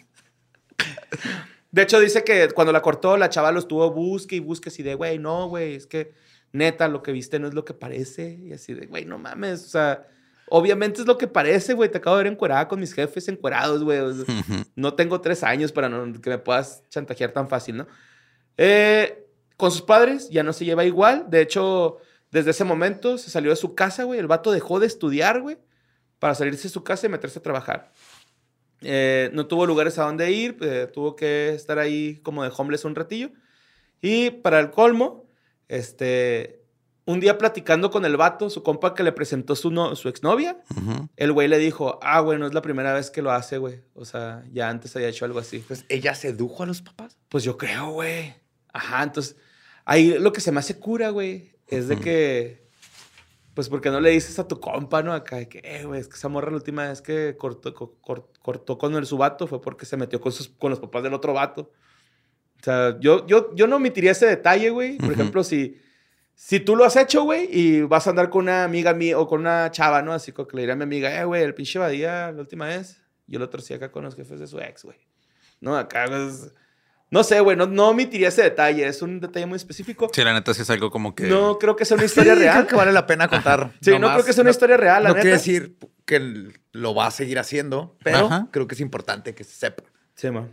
de hecho, dice que cuando la cortó, la chava lo estuvo busque y busque así de, güey, no, güey, es que neta, lo que viste no es lo que parece. Y así de, güey, no mames, o sea, obviamente es lo que parece, güey. Te acabo de ver encuerada con mis jefes encuerados, güey. o sea, Ujú. no tengo tres años para no- que me puedas chantajear tan fácil, ¿no? Eh, con sus padres ya no se lleva igual. De hecho, desde ese momento se salió de su casa, güey. El vato dejó de estudiar, güey, para salirse de su casa y meterse a trabajar. Eh, no tuvo lugares a donde ir, eh, tuvo que estar ahí como de homeless un ratillo. Y para el colmo, este, un día platicando con el vato, su compa que le presentó su, no- su exnovia, el güey le dijo, ah, güey, no es la primera vez que lo hace, güey. O sea, ya antes había hecho algo así. Entonces, ¿ella sedujo a los papás? Pues yo creo, güey. Ajá, entonces, ahí lo que se me hace cura, güey, es de que, pues, porque no le dices a tu compa, no? Acá, de que, eh, güey, es que esa morra la última vez que cortó, co- cor- cortó con el su vato fue porque se metió con, sus, con los papás del otro vato. O sea, yo, yo, yo no omitiría ese detalle, güey. Por Ujú. ejemplo, si, si tú lo has hecho, güey, y vas a andar con una amiga mía o con una chava, ¿no? Así que le diré a mi amiga, eh, güey, el pinche Badía la última vez, yo lo torcí acá con los jefes de su ex, güey. No, acá, pues, no sé, güey, no, no omitiría ese detalle. Es un detalle muy específico. Sí, la neta sí es algo como que. No creo que sea una historia Sí, real. Creo que vale la pena contar. Sí, no más. creo que sea una historia real, la No neta. quiere decir que lo va a seguir haciendo, pero Ajá. creo que es importante que se sepa. Sí, man.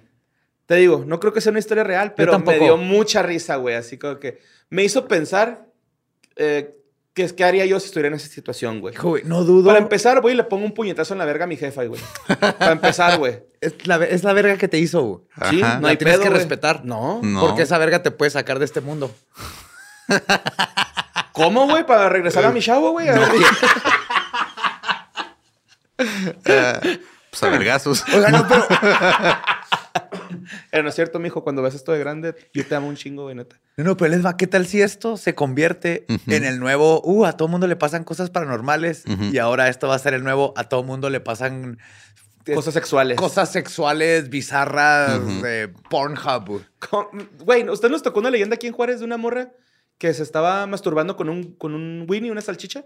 Te digo, no creo que sea una historia real, pero me tampoco. dio mucha risa, güey. Así como que me hizo pensar eh, qué, qué haría yo si estuviera en esa situación, güey. Hijo, güey, no dudo. Para empezar, güey, le pongo un puñetazo en la verga a mi jefa, güey. <laughs> Para empezar, güey. es, la, es la verga que te hizo, güey. Sí, Ajá. no hay tienes pedo, que güey. respetar. No. No. Porque esa verga te puede sacar de este mundo. <laughs> ¿Cómo, güey? Para regresar a mi chavo, güey. A <laughs> ver, Pues a vergazos. Oiga, no, pero Eh, no es cierto, mijo. Cuando ves esto de grande, yo te amo un chingo, güey, neta. No, no, pero les va, ¿qué tal si esto se convierte en el nuevo, uh, a todo mundo le pasan cosas paranormales y ahora esto va a ser el nuevo, a todo mundo le pasan Cosas sexuales. cosas sexuales bizarras Ujú. de Pornhub? güey. ¿usted nos tocó una leyenda aquí en Juárez de una morra que se estaba masturbando con un, con un Winnie, una salchicha,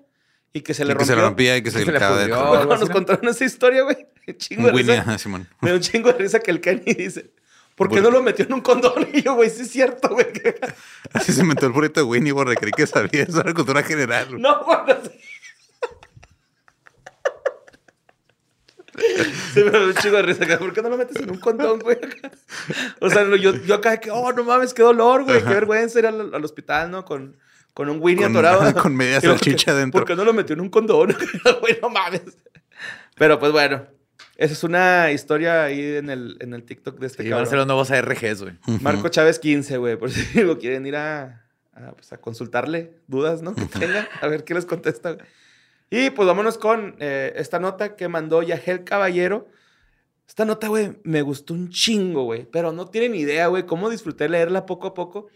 y que se le Y que rompió? se le rompía y que se que se le gritaba de así, nos ¿no? contaron esa historia, güey. Un chingo de Winnie, risa. ajá, Simón. Me dio un chingo de risa que el Kenny dice, ¿por qué Bur- no lo metió en un condón? <laughs> Y yo, güey, sí es cierto, güey. <laughs> Así se inventó el burrito de Winnie, borre. Creí que sabía. Eso era cultura general. güey. No, güey. <laughs> Sí, me dio un chingo de risa. acá, ¿Por qué no lo metes en un condón, güey? O sea, yo, yo acá que, oh, no mames, qué dolor, güey. Qué vergüenza ir al, al hospital, ¿no? Con, con un Winnie Con- atorado. con media salchicha ¿por qué- dentro. ¿Por qué no lo metió en un condón? Güey, no mames. Pero pues bueno, esa es una historia ahí en el, en el TikTok de este Sí, van a ser los nuevos ARGs, güey. Marco Chávez 15, güey, por <laughs> si lo quieren ir a, a, pues, a consultarle dudas, ¿no? Que tengan, a ver qué les contesta. güey. Y pues vámonos con eh, esta nota que mandó Yagel Caballero. Esta nota, güey, me gustó un chingo, güey, pero no tienen idea, güey, cómo disfruté leerla poco a poco.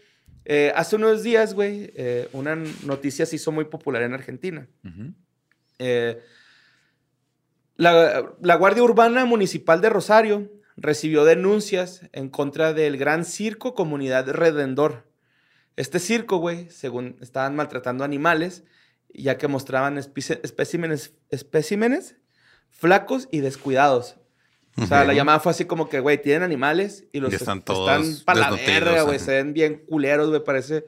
Eh, hace unos días, güey, eh, una noticia se hizo muy popular en Argentina. Eh, la, la Guardia Urbana Municipal de Rosario recibió denuncias en contra del Gran Circo Comunidad Redendor. Este circo, güey, según estaban maltratando animales, ya que mostraban espe- especímenes, especímenes flacos y descuidados. O sea, la llamada fue así como que, güey, tienen animales y los Y están todos están para la verga, güey. Se ven bien culeros, güey. Parece.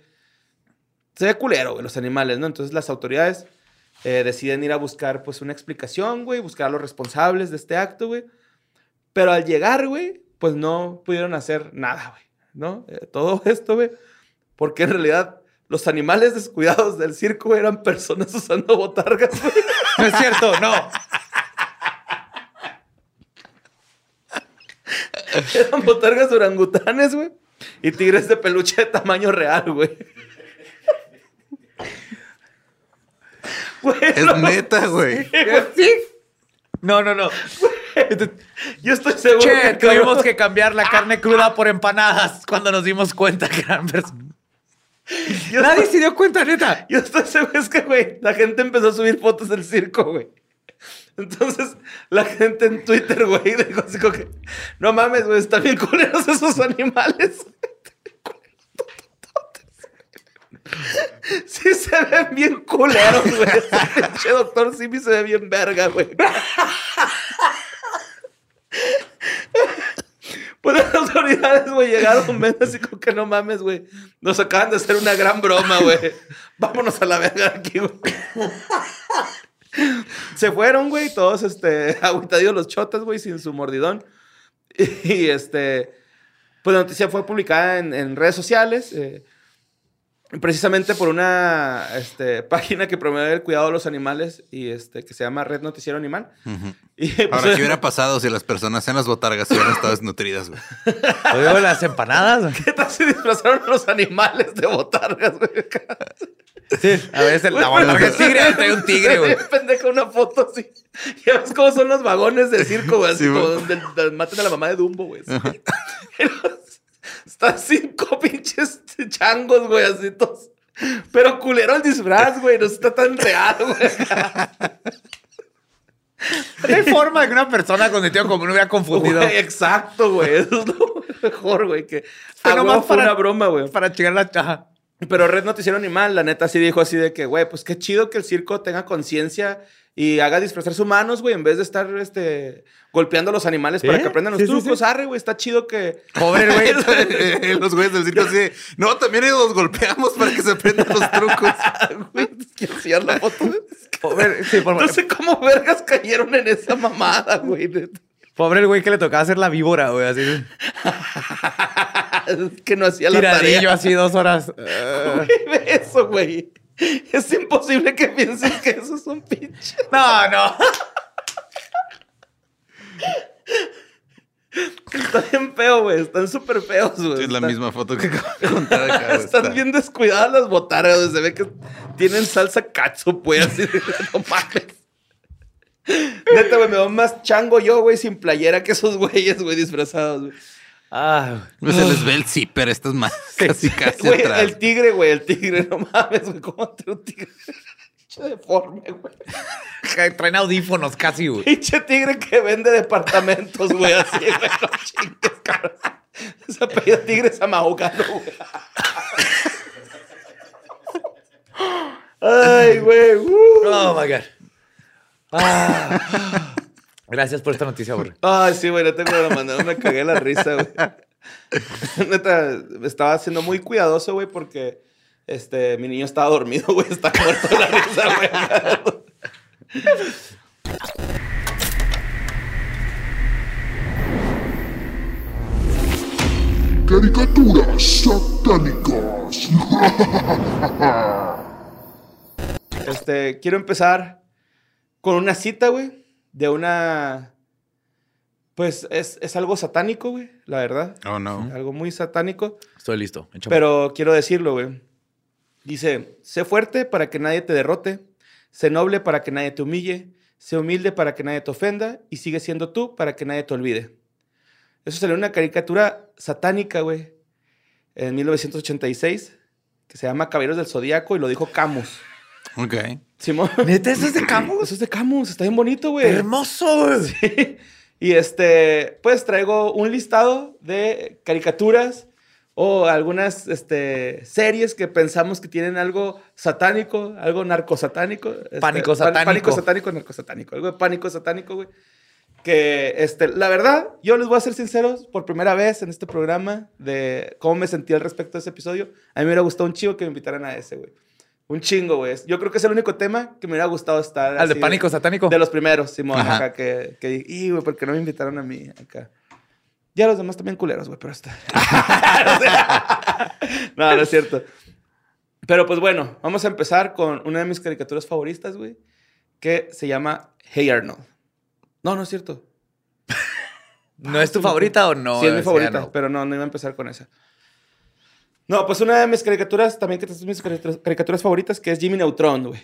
Se ve culero, güey, los animales, ¿no? Entonces las autoridades eh, deciden ir a buscar, pues, una explicación, güey, buscar a los responsables de este acto, güey. Pero al llegar, güey, pues no pudieron hacer nada, güey, ¿no? Eh, todo <laughs> esto, güey, porque en realidad los animales descuidados del circo eran personas <laughs> usando botargas, güey. <laughs> No es cierto, no. Eran botargas orangutanes, güey. y tigres de peluche de tamaño real, güey. Es no, neta, güey. ¿Sí? No, no, no. yo estoy seguro Che, que tuvimos que cambiar la carne cruda por empanadas cuando nos dimos cuenta que eran personas. yo Nadie estoy- se dio cuenta, neta. Yo estoy seguro, es que, güey, la gente empezó a subir fotos del circo, güey. Entonces, la gente en Twitter, güey, dijo así como que, no mames, güey, están bien culeros esos animales. <laughs> Sí se ven bien culeros, güey. <laughs> Ese doctor Simi se ve bien verga, güey. <laughs> Pues las autoridades, güey, llegaron, ven así como que no mames, güey. Nos acaban de hacer una gran broma, güey. Vámonos a la verga aquí, güey. Se fueron, güey, todos, este, agüitadillos los chotas, güey, sin su mordidón. Y, este, pues la noticia fue publicada en, en redes sociales, eh, precisamente por una este, <laughs> página que promueve el cuidado de los animales y este, que se llama Red Noticiero Animal. Y, pues, Ahora, ¿qué hubiera pasado si las personas en las botargas hubieran estado desnutridas, güey? <laughs> Oye, las empanadas. ¿Qué tal si disfrazaron a los animales de botargas, güey? Sí, a veces la botarga es tigre, trae un tigre, <laughs> güey. Pendeja una foto así. Ya ves cómo son los vagones de circo, güey. Sí, como donde, a la mamá de Dumbo, güey. Están cinco pinches changos, güey, así todos. Pero culero el disfraz, güey. No está tan real, güey. No hay forma de que una persona con sentido común hubiera confundido. Güey, exacto, güey. Eso es lo mejor, güey. Que Fue a nomás fue para- una broma, güey. Para chingar la chaja. Pero Red Noticiero Animal, la neta, sí dijo así de que, güey, pues qué chido que el circo tenga conciencia y haga disfrazarse humanos, güey, en vez de estar este, golpeando a los animales para que aprendan los Sí, trucos. sí. Arre, güey, está chido que. Pobre güey. <laughs> <laughs> los güeyes del circo así de, no, también los golpeamos para que se aprendan los trucos. <laughs> Güey, la foto. Pobre, sí, por- No sé cómo vergas cayeron en esa mamada, güey. neta. Pobre el güey que le tocaba hacer la víbora, güey. Así. <laughs> que no hacía la Tiradillo tarea. así dos horas. <laughs> Güey, ve eso, güey. Es imposible que pienses que eso es un pinche. no, no. Está bien feo, güey. Están súper feos, güey. Es la Están- misma foto que acabo de contar acá. güey. Están Está- bien descuidadas las botargas. güey. Se ve que tienen salsa cacho, pues. Así de, <laughs> no mames. Neta, güey, me veo más chango yo, güey, sin playera que esos güeyes, güey, disfrazados, güey. Ah, Pues se les ve el zipper, estas más <laughs> casi casi Güey, atrás. el tigre, güey, el tigre, no mames, güey, ¿cómo te un tigre? <laughs> Pinche deforme, güey. traen audífonos casi, güey. Pinche tigre que vende departamentos, güey, así, güey, no chingues, cabrón. Esa apellido tigre güey. <laughs> Ay, güey. uh. Oh my God. Ah. Gracias por esta noticia, güey. Ay, sí, güey, neta, cuando lo mandaron me cagué la risa, güey. <laughs> Neta, estaba siendo muy cuidadoso, güey, porque este, mi niño estaba dormido, güey, está muerto de la risa, güey. Caricaturas satánicas. Este, quiero empezar con una cita, güey, de una... Pues es, es algo satánico, güey, la verdad. Oh, no. Algo muy satánico. Estoy listo. échame. Pero quiero decirlo, güey. Dice, sé fuerte para que nadie te derrote, sé noble para que nadie te humille, sé humilde para que nadie te ofenda y sigue siendo tú para que nadie te olvide. Eso salió en una caricatura satánica, güey, en 1986, que se llama Caballeros del Zodíaco y lo dijo Camus. Ok. Simón. <laughs> ¿Neta eso es de Camus? Eso es de Camus, está bien bonito, güey. Hermoso, güey. <laughs> Y este, pues traigo un listado de caricaturas o algunas este, series que pensamos que tienen algo satánico, algo narcosatánico. este, Pánico satánico. Pánico satánico, narcosatánico. Algo de pánico satánico, güey. Que, este, la verdad, yo les voy a ser sinceros, por primera vez en este programa, de cómo me sentí al respecto de ese episodio. A mí me hubiera gustado un chivo que me invitaran a ese, güey. Un chingo, güey. Yo creo que es el único tema que me hubiera gustado estar. Al de pánico satánico. de los primeros, Simón, Ajá. acá que, que dije, "Y, güey, ¿por qué no me invitaron a mí acá? Ya los demás también culeros, güey, pero está. <laughs> no, no es cierto. Pero pues bueno, vamos a empezar con una de mis caricaturas favoritas, güey, que se llama Hey Arnold. No, no es cierto. <laughs> ¿No es tu favorita o no? sí, es mi favorita, no. pero no, no iba a empezar con esa. No, pues una de mis caricaturas, también que es mis caricaturas favoritas, que es Jimmy Neutron, güey.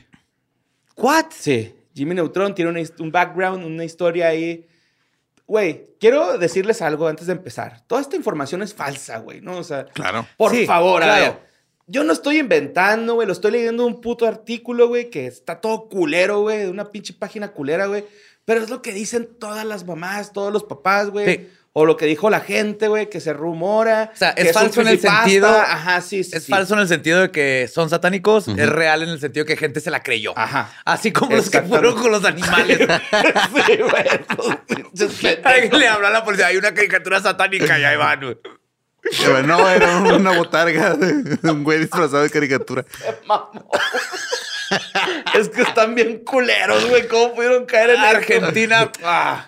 ¿What? Sí, Jimmy Neutron tiene una un background, una historia ahí. Güey, quiero decirles algo antes de empezar. Toda esta información es falsa, güey, ¿no? O sea, Claro. por Sí, favor, a ver. Yo no estoy inventando, güey. Lo estoy leyendo un puto artículo, güey, que está todo culero, güey, de una pinche página culera, güey. Pero es lo que dicen todas las mamás, todos los papás, güey. Sí. O lo que dijo la gente, güey, que se rumora. O sea, es falso en el sentido- Ajá, sí, sí. Es sí. falso en el sentido de que son satánicos, es real en el sentido que gente se la creyó. Ajá. Así como los que fueron con los animales. <laughs> sí, güey. Alguien le habló a la policía, hay una caricatura satánica y ahí van. güey. Pero no, era una botarga de un güey disfrazado de caricatura. <laughs> Mamón. es que están bien culeros, güey. ¿Cómo pudieron caer en esto? Argentina. <laughs> ah.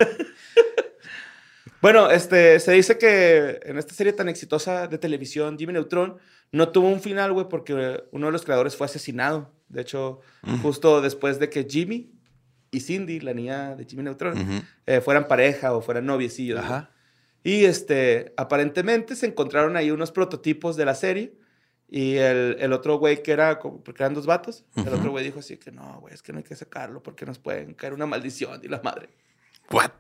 Bueno, este, se dice que en esta serie tan exitosa de televisión, Jimmy Neutron no tuvo un final, güey, porque uno de los creadores fue asesinado. De hecho, justo después de que Jimmy y Cindy, la niña de Jimmy Neutron, eh, fueran pareja o fueran noviecillos. Ajá. Y este, aparentemente se encontraron ahí unos prototipos de la serie. Y el, el otro güey que era, porque eran dos vatos, el otro güey dijo así que no, güey, es que no hay que sacarlo porque nos pueden caer una maldición y la madre. What?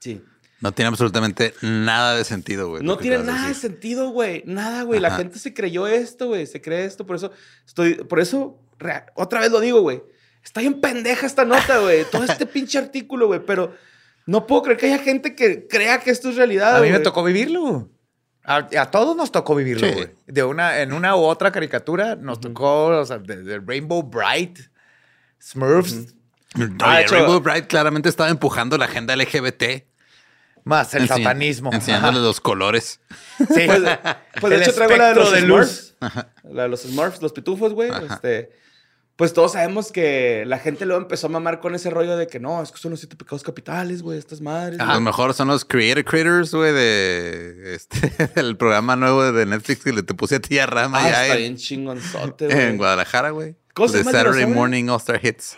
Sí. No tiene absolutamente nada de sentido, güey. No tiene nada de sentido, güey. Nada, güey. La gente se creyó esto, güey. Se cree esto. Por eso estoy. Por eso, otra vez lo digo, güey. Está bien pendeja esta nota, güey. Todo este <laughs> pinche artículo, güey. Pero no puedo creer que haya gente que crea que esto es realidad. A mí me tocó vivirlo. A, a todos nos tocó vivirlo, Sí. güey. De una, en una u otra caricatura nos tocó, o sea, de, de Rainbow Bright, Smurfs, Oye, Ah, Rainbow Bright claramente estaba empujando la agenda LGBT. Más el enseñ- satanismo. Enseñándole Ajá. los colores. Sí. Pues, pues de El hecho traigo la de los espectro de luz. Smurfs. La de los Smurfs, los pitufos, güey. Este, pues todos sabemos que la gente luego empezó a mamar con ese rollo de que no, es que son los siete pecados capitales, güey, estas madres. Güey. Los mejores son los Creator Critters, güey, de este, <laughs> el programa nuevo de Netflix que le te puse a ti a Rama Ah, allá está en, bien chingonzote, güey. en Guadalajara, güey. ¿Cómo se De llama el Saturday dinosaurio? Morning All Star Hits.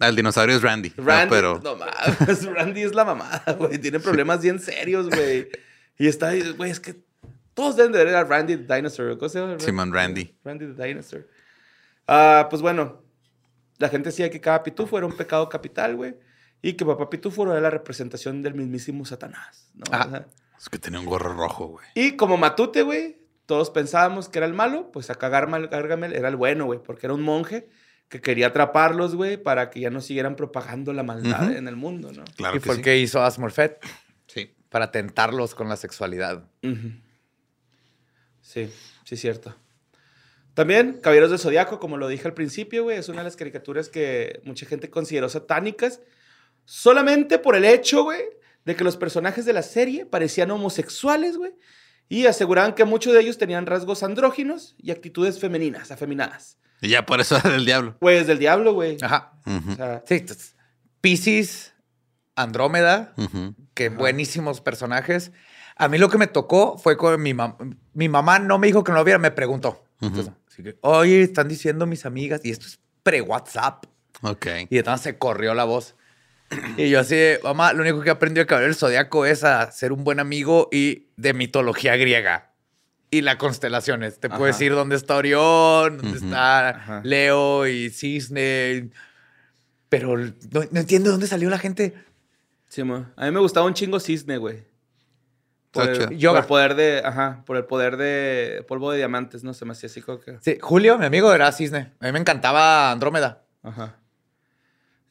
Ah, el dinosaurio es Randy. ¿no? Randy, pero no mames, <laughs> Randy es la mamada, güey. Tiene problemas bien serios, güey. Y está güey, es que todos deben de ver a Randy the Dinosaur. ¿Cómo se llama? Simon Randy. Randy the Dinosaur. Ah, pues bueno, la gente decía que cada pitufo era un pecado capital, güey. Y que papá pitufo era la representación del mismísimo Satanás, ¿no? O sea, es que tenía un gorro rojo, güey. y como Matute, güey, todos pensábamos que era el malo, pues acá Gargamel era el bueno, güey, porque era un monje que quería atraparlos, güey, para que ya no siguieran propagando la maldad en el mundo, ¿no? Claro y que fue sí. el que hizo a Smurfette Sí. para tentarlos con la sexualidad. Ujú. Sí, sí, es cierto. También, Caballeros del Zodiaco, como lo dije al principio, güey, es una de las caricaturas que mucha gente consideró satánicas solamente por el hecho, güey, de que los personajes de la serie parecían homosexuales, güey, y aseguraban que muchos de ellos tenían rasgos andróginos y actitudes femeninas, afeminadas. Y ya por eso era <laughs> del diablo. Güey, es del diablo, güey. Ajá. O sea, Sí, entonces, Pisces, Andrómeda, ujú. que buenísimos personajes. A mí lo que me tocó fue con mi mamá. Mi mamá no me dijo que no lo viera, me preguntó. Entonces, así que, oye, están diciendo mis amigas, y esto es pre-WhatsApp. Ok. Y entonces se corrió la voz. Y yo así, de, mamá, lo único que aprendí a caber el zodiaco es a ser un buen amigo y de mitología griega. Y las constelaciones. Te puedo Ajá. decir dónde está Orión, dónde está Ajá. Leo y Cisne. Pero no, no entiendo de dónde salió la gente. sí, mo. a mí me gustaba un chingo cisne, güey. Por el, por poder de, ajá, por el poder de polvo de diamantes, no se me hacía así como que... Sí, Julio, mi amigo, era Cisne. A mí me encantaba Andrómeda. Ajá.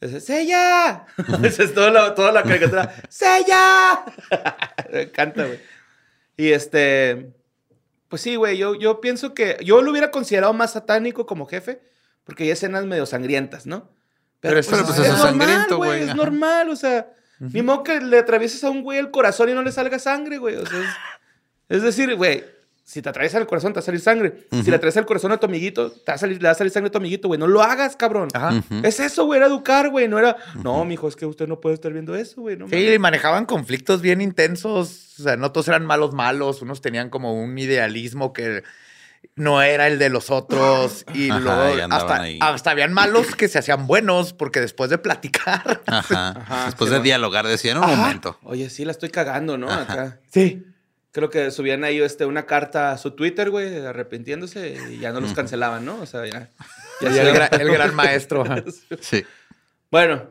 Ese, ¡Sella! <laughs> Esa es toda la, toda la caricatura. <laughs> ¡Sella! <laughs> Me encanta, güey. Y este. Pues sí, güey. Yo, yo pienso que. Yo lo hubiera considerado más satánico como jefe. Porque hay escenas medio sangrientas, ¿no? Pero pero, pues, es es normal, güey. Es normal, o sea. Ni modo que le atravieses a un güey el corazón y no le salga sangre, güey. O sea, es, es decir, güey, si te atraviesa el corazón, te va a salir sangre. Si le atraviesa el corazón a tu amiguito, te va a salir, le va a salir sangre a tu amiguito, güey. No lo hagas, cabrón. Ajá. Es eso, güey, era educar, güey. No era, no, mijo, es que usted no puede estar viendo eso, güey. No, Sí, mames". y manejaban conflictos bien intensos. O sea, no todos eran malos malos. Unos tenían como un idealismo que no era el de los otros. Y Ajá, luego hasta, hasta habían malos que se hacían buenos porque después de platicar. Ajá. Ajá, Después sí, de dialogar, decían un Ajá. momento. Oye, sí, la estoy cagando, ¿no? Acá. Sí. Creo que subían ahí este, una carta a su Twitter, güey, arrepintiéndose y ya no los cancelaban, ¿no? O sea, ya. <laughs> ya el, gran, el gran maestro. <laughs> Sí. Bueno,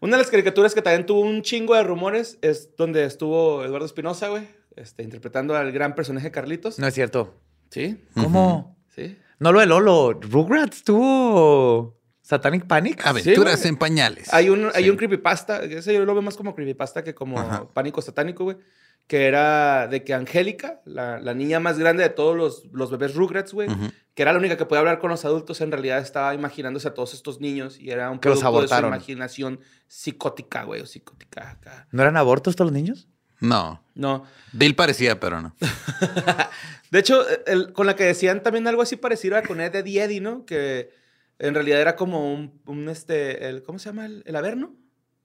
una de las caricaturas que también tuvo un chingo de rumores es donde estuvo Eduardo Espinosa, güey, este, interpretando al gran personaje Carlitos. No es cierto. Sí, ¿Cómo? sí. No lo de Lolo. Rugrats tuvo Satanic Panic. Aventuras en pañales. Hay un, hay Sí. un creepypasta, ese yo lo veo más como creepypasta que como Ajá. pánico satánico, güey. Que era de que Angélica, la, la niña más grande de todos los, los bebés Rugrats, güey, que era la única que podía hablar con los adultos, en realidad estaba imaginándose a todos estos niños y era un Que los producto de su imaginación psicótica, güey, o psicótica acá. ¿No eran abortos todos los niños? No. No. Bill parecía, pero no. <laughs> De hecho, el- con la que decían también algo así parecido a con Ed, Ed y Eddie, ¿no? Que en realidad era como un, un, este, el, ¿cómo se llama? El, el Averno.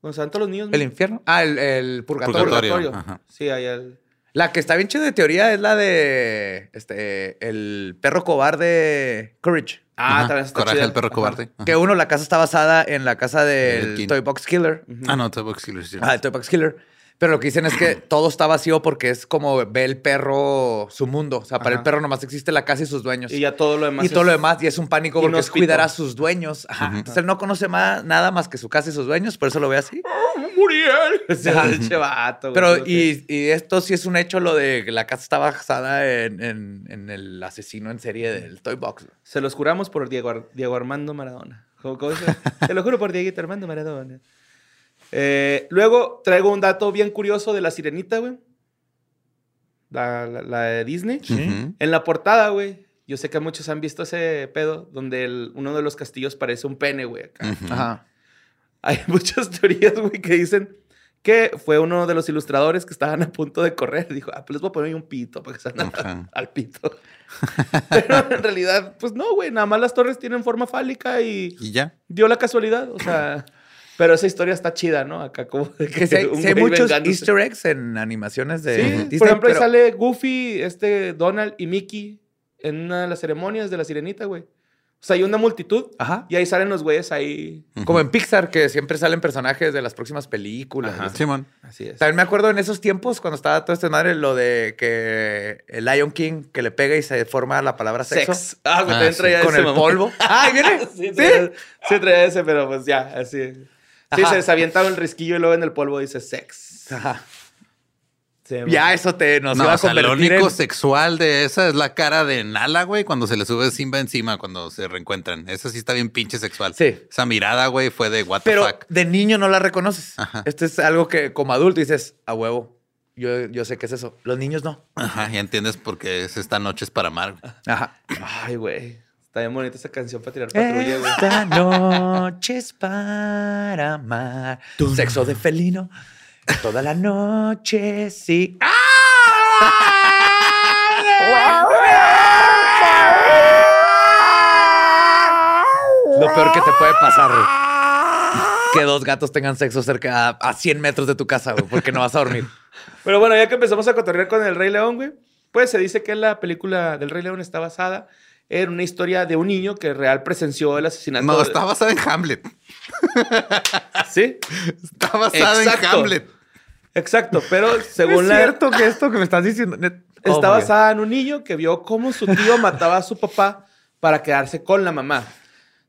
Donde se van todos los niños. ¿El ¿no? infierno? Ah, el, el purgatorio. Purgatorio. Purgatorio. ajá. Sí, ahí el... La que está bien chida de teoría es la de este el perro cobarde Courage. Ah, Ajá. también está Coraje chida. al perro cobarde. Ajá. Que uno, la casa está basada en la casa Del. Toy Box Killer. Ah, no, te Box Killer, sí. Ah, el Toy Box Killer. Pero lo que dicen es que <clears throat> todo está vacío porque es como ve el perro su mundo. O sea, para Ajá. el perro nomás existe la casa y sus dueños. Y ya todo lo demás. y todo lo demás, y es un pánico porque es cuidar a sus dueños. Ajá. Entonces él no conoce más, nada más que su casa y sus dueños, por eso lo ve así. Muriel. <laughs> Ajá. Pinche vato, güey, Pero, y, y esto sí es un hecho, lo de que la casa está basada en, en- en el asesino en serie del Toy Box. Se los juramos por Diego, Ar- Diego Armando Maradona. ¿Cómo- cómo dice? Te <laughs> lo juro por Dieguito Armando Maradona. Eh, luego traigo un dato bien curioso de la sirenita, güey. La, la- la de Disney. Ujú. En la portada, güey. Yo sé que muchos han visto ese pedo donde el- uno de los castillos parece un pene, güey. acá. Ajá. Hay <laughs> muchas teorías, güey, que dicen que fue uno de los ilustradores que estaban a punto de correr. Dijo, ah, pues les voy a poner ahí un pito para que salgan Ajá. <laughs> al pito. <laughs> Pero en realidad, pues no, güey. Nada más las torres tienen forma fálica y Y ya. dio la casualidad. O sea, pero esa historia está chida, ¿no? Acá como de Que sí hay, un sí hay güey muchos easter eggs en animaciones de Sí, Disney. por ejemplo, ahí sale Goofy, este Donald y Mickey en una de las ceremonias de la sirenita, güey. O sea, hay una multitud Ajá. y ahí salen los güeyes ahí. Como en Pixar, que siempre salen personajes de las próximas películas. Ajá. Simón. Así es. También me acuerdo en esos tiempos, cuando estaba todo este madre, lo de que el Lion King que le pega y se forma la palabra sexo. Sex. Ah, güey, Ah, también sí. traía Con ese el polvo. <laughs> ¡Ah, viene! <laughs> Sí, ¿Sí? traía, sí, traía ese, pero pues ya, así. Sí, Ajá. se, se avientaba el risquillo y luego en el polvo dice sex. Ajá. Sí, Ya eso te nos No, iba a o sea, lo convertir único en... sexual de esa es la cara de Nala, güey, cuando se le sube Simba encima, cuando se reencuentran. Esa sí está bien pinche sexual. Sí. Esa mirada, güey, fue de what the Pero fuck. de niño no la reconoces. Ajá. Este es algo que como adulto dices, a huevo. Yo, yo sé qué es eso. Los niños no. Ajá, ya entiendes por qué es esta noche es para amar. Ajá. Ay, güey. Está bien bonita esa canción para tirar patrulla, güey. Esta noche es para amar. Sexo de felino. Toda la noche, sí. Lo peor que te puede pasar, güey. Que dos gatos tengan sexo cerca a, a 100 metros de tu casa, güey, porque no vas a dormir. Pero bueno, ya que empezamos a cotorrear con el Rey León, güey, pues se dice que la película del Rey León está basada en una historia de un niño que real presenció el asesinato. No, está basada en Hamlet. <laughs> Sí, Está basada en Hamlet. exacto. Pero <laughs> según es la. cierto que esto que me estás diciendo... Está basada en un niño que vio cómo su tío mataba a su papá para quedarse con la mamá.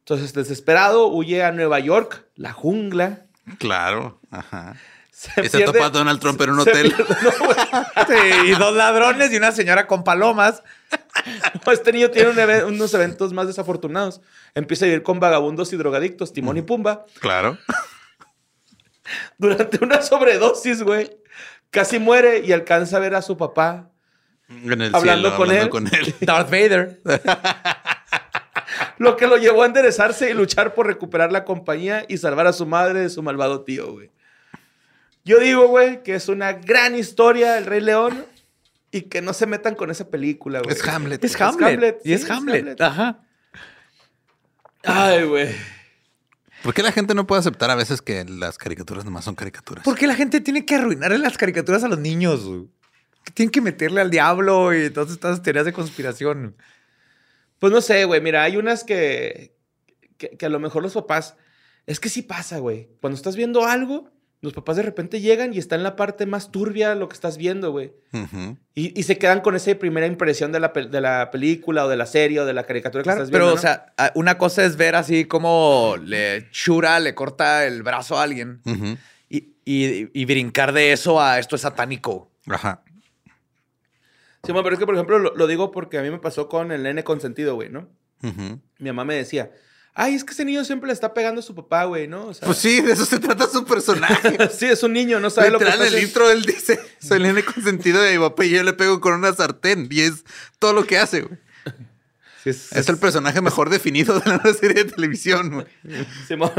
Entonces, desesperado, huye a Nueva York, la jungla. Claro. Ajá. Se se pierde- topa a Donald Trump en un hotel. pierde- no. Sí, y dos ladrones y una señora con palomas. No, este niño tiene un unos eventos más desafortunados. Empieza a vivir con vagabundos y drogadictos, Timón y Pumba. Claro. Durante una sobredosis, güey, casi muere y alcanza a ver a su papá En el Hablando cielo, con hablando él. con él. <laughs> Darth Vader. <laughs> Lo que lo llevó a enderezarse y luchar por recuperar la compañía y salvar a su madre de su malvado tío, güey. Yo digo, güey, que es una gran historia el Rey León y que no se metan con esa película, güey. Es Hamlet. Es Es Hamlet. Hamlet, Y sí, es es Hamlet. Hamlet. Ajá. Ay, güey. ¿Por qué la gente no puede aceptar a veces que las caricaturas nomás son caricaturas? ¿Por qué la gente tiene que arruinarle las caricaturas a los niños? güey? Que tienen que meterle al diablo y todas estas teorías de conspiración. Pues no sé, güey. Mira, hay unas que, que, que a lo mejor los papás. Es que sí pasa, güey. Cuando estás viendo algo los papás de repente llegan y está en la parte más turbia lo que estás viendo, güey. Y, y se quedan con esa primera impresión de la, de la película o de la serie o de la caricatura Claro, que estás viendo. pero, ¿no? o sea, una cosa es ver así como le Shura le corta el brazo a alguien y, y- y brincar de eso a esto es satánico. Ajá. Sí, bueno, pero es que, por ejemplo, lo, lo digo porque a mí me pasó con el nene consentido, güey, ¿no? Mi mamá me decía, ay, es que ese niño siempre le está pegando a su papá, güey, ¿no? O sea, Pues sí, de eso se trata su personaje. <laughs> sí, es un niño, no sabe lo que está en el intro él dice, soy el nene consentido de mi papá y yo le pego con una sartén. Y es todo lo que hace, güey. Sí, es- Es el personaje mejor definido de una <laughs> serie de televisión, güey. Simón.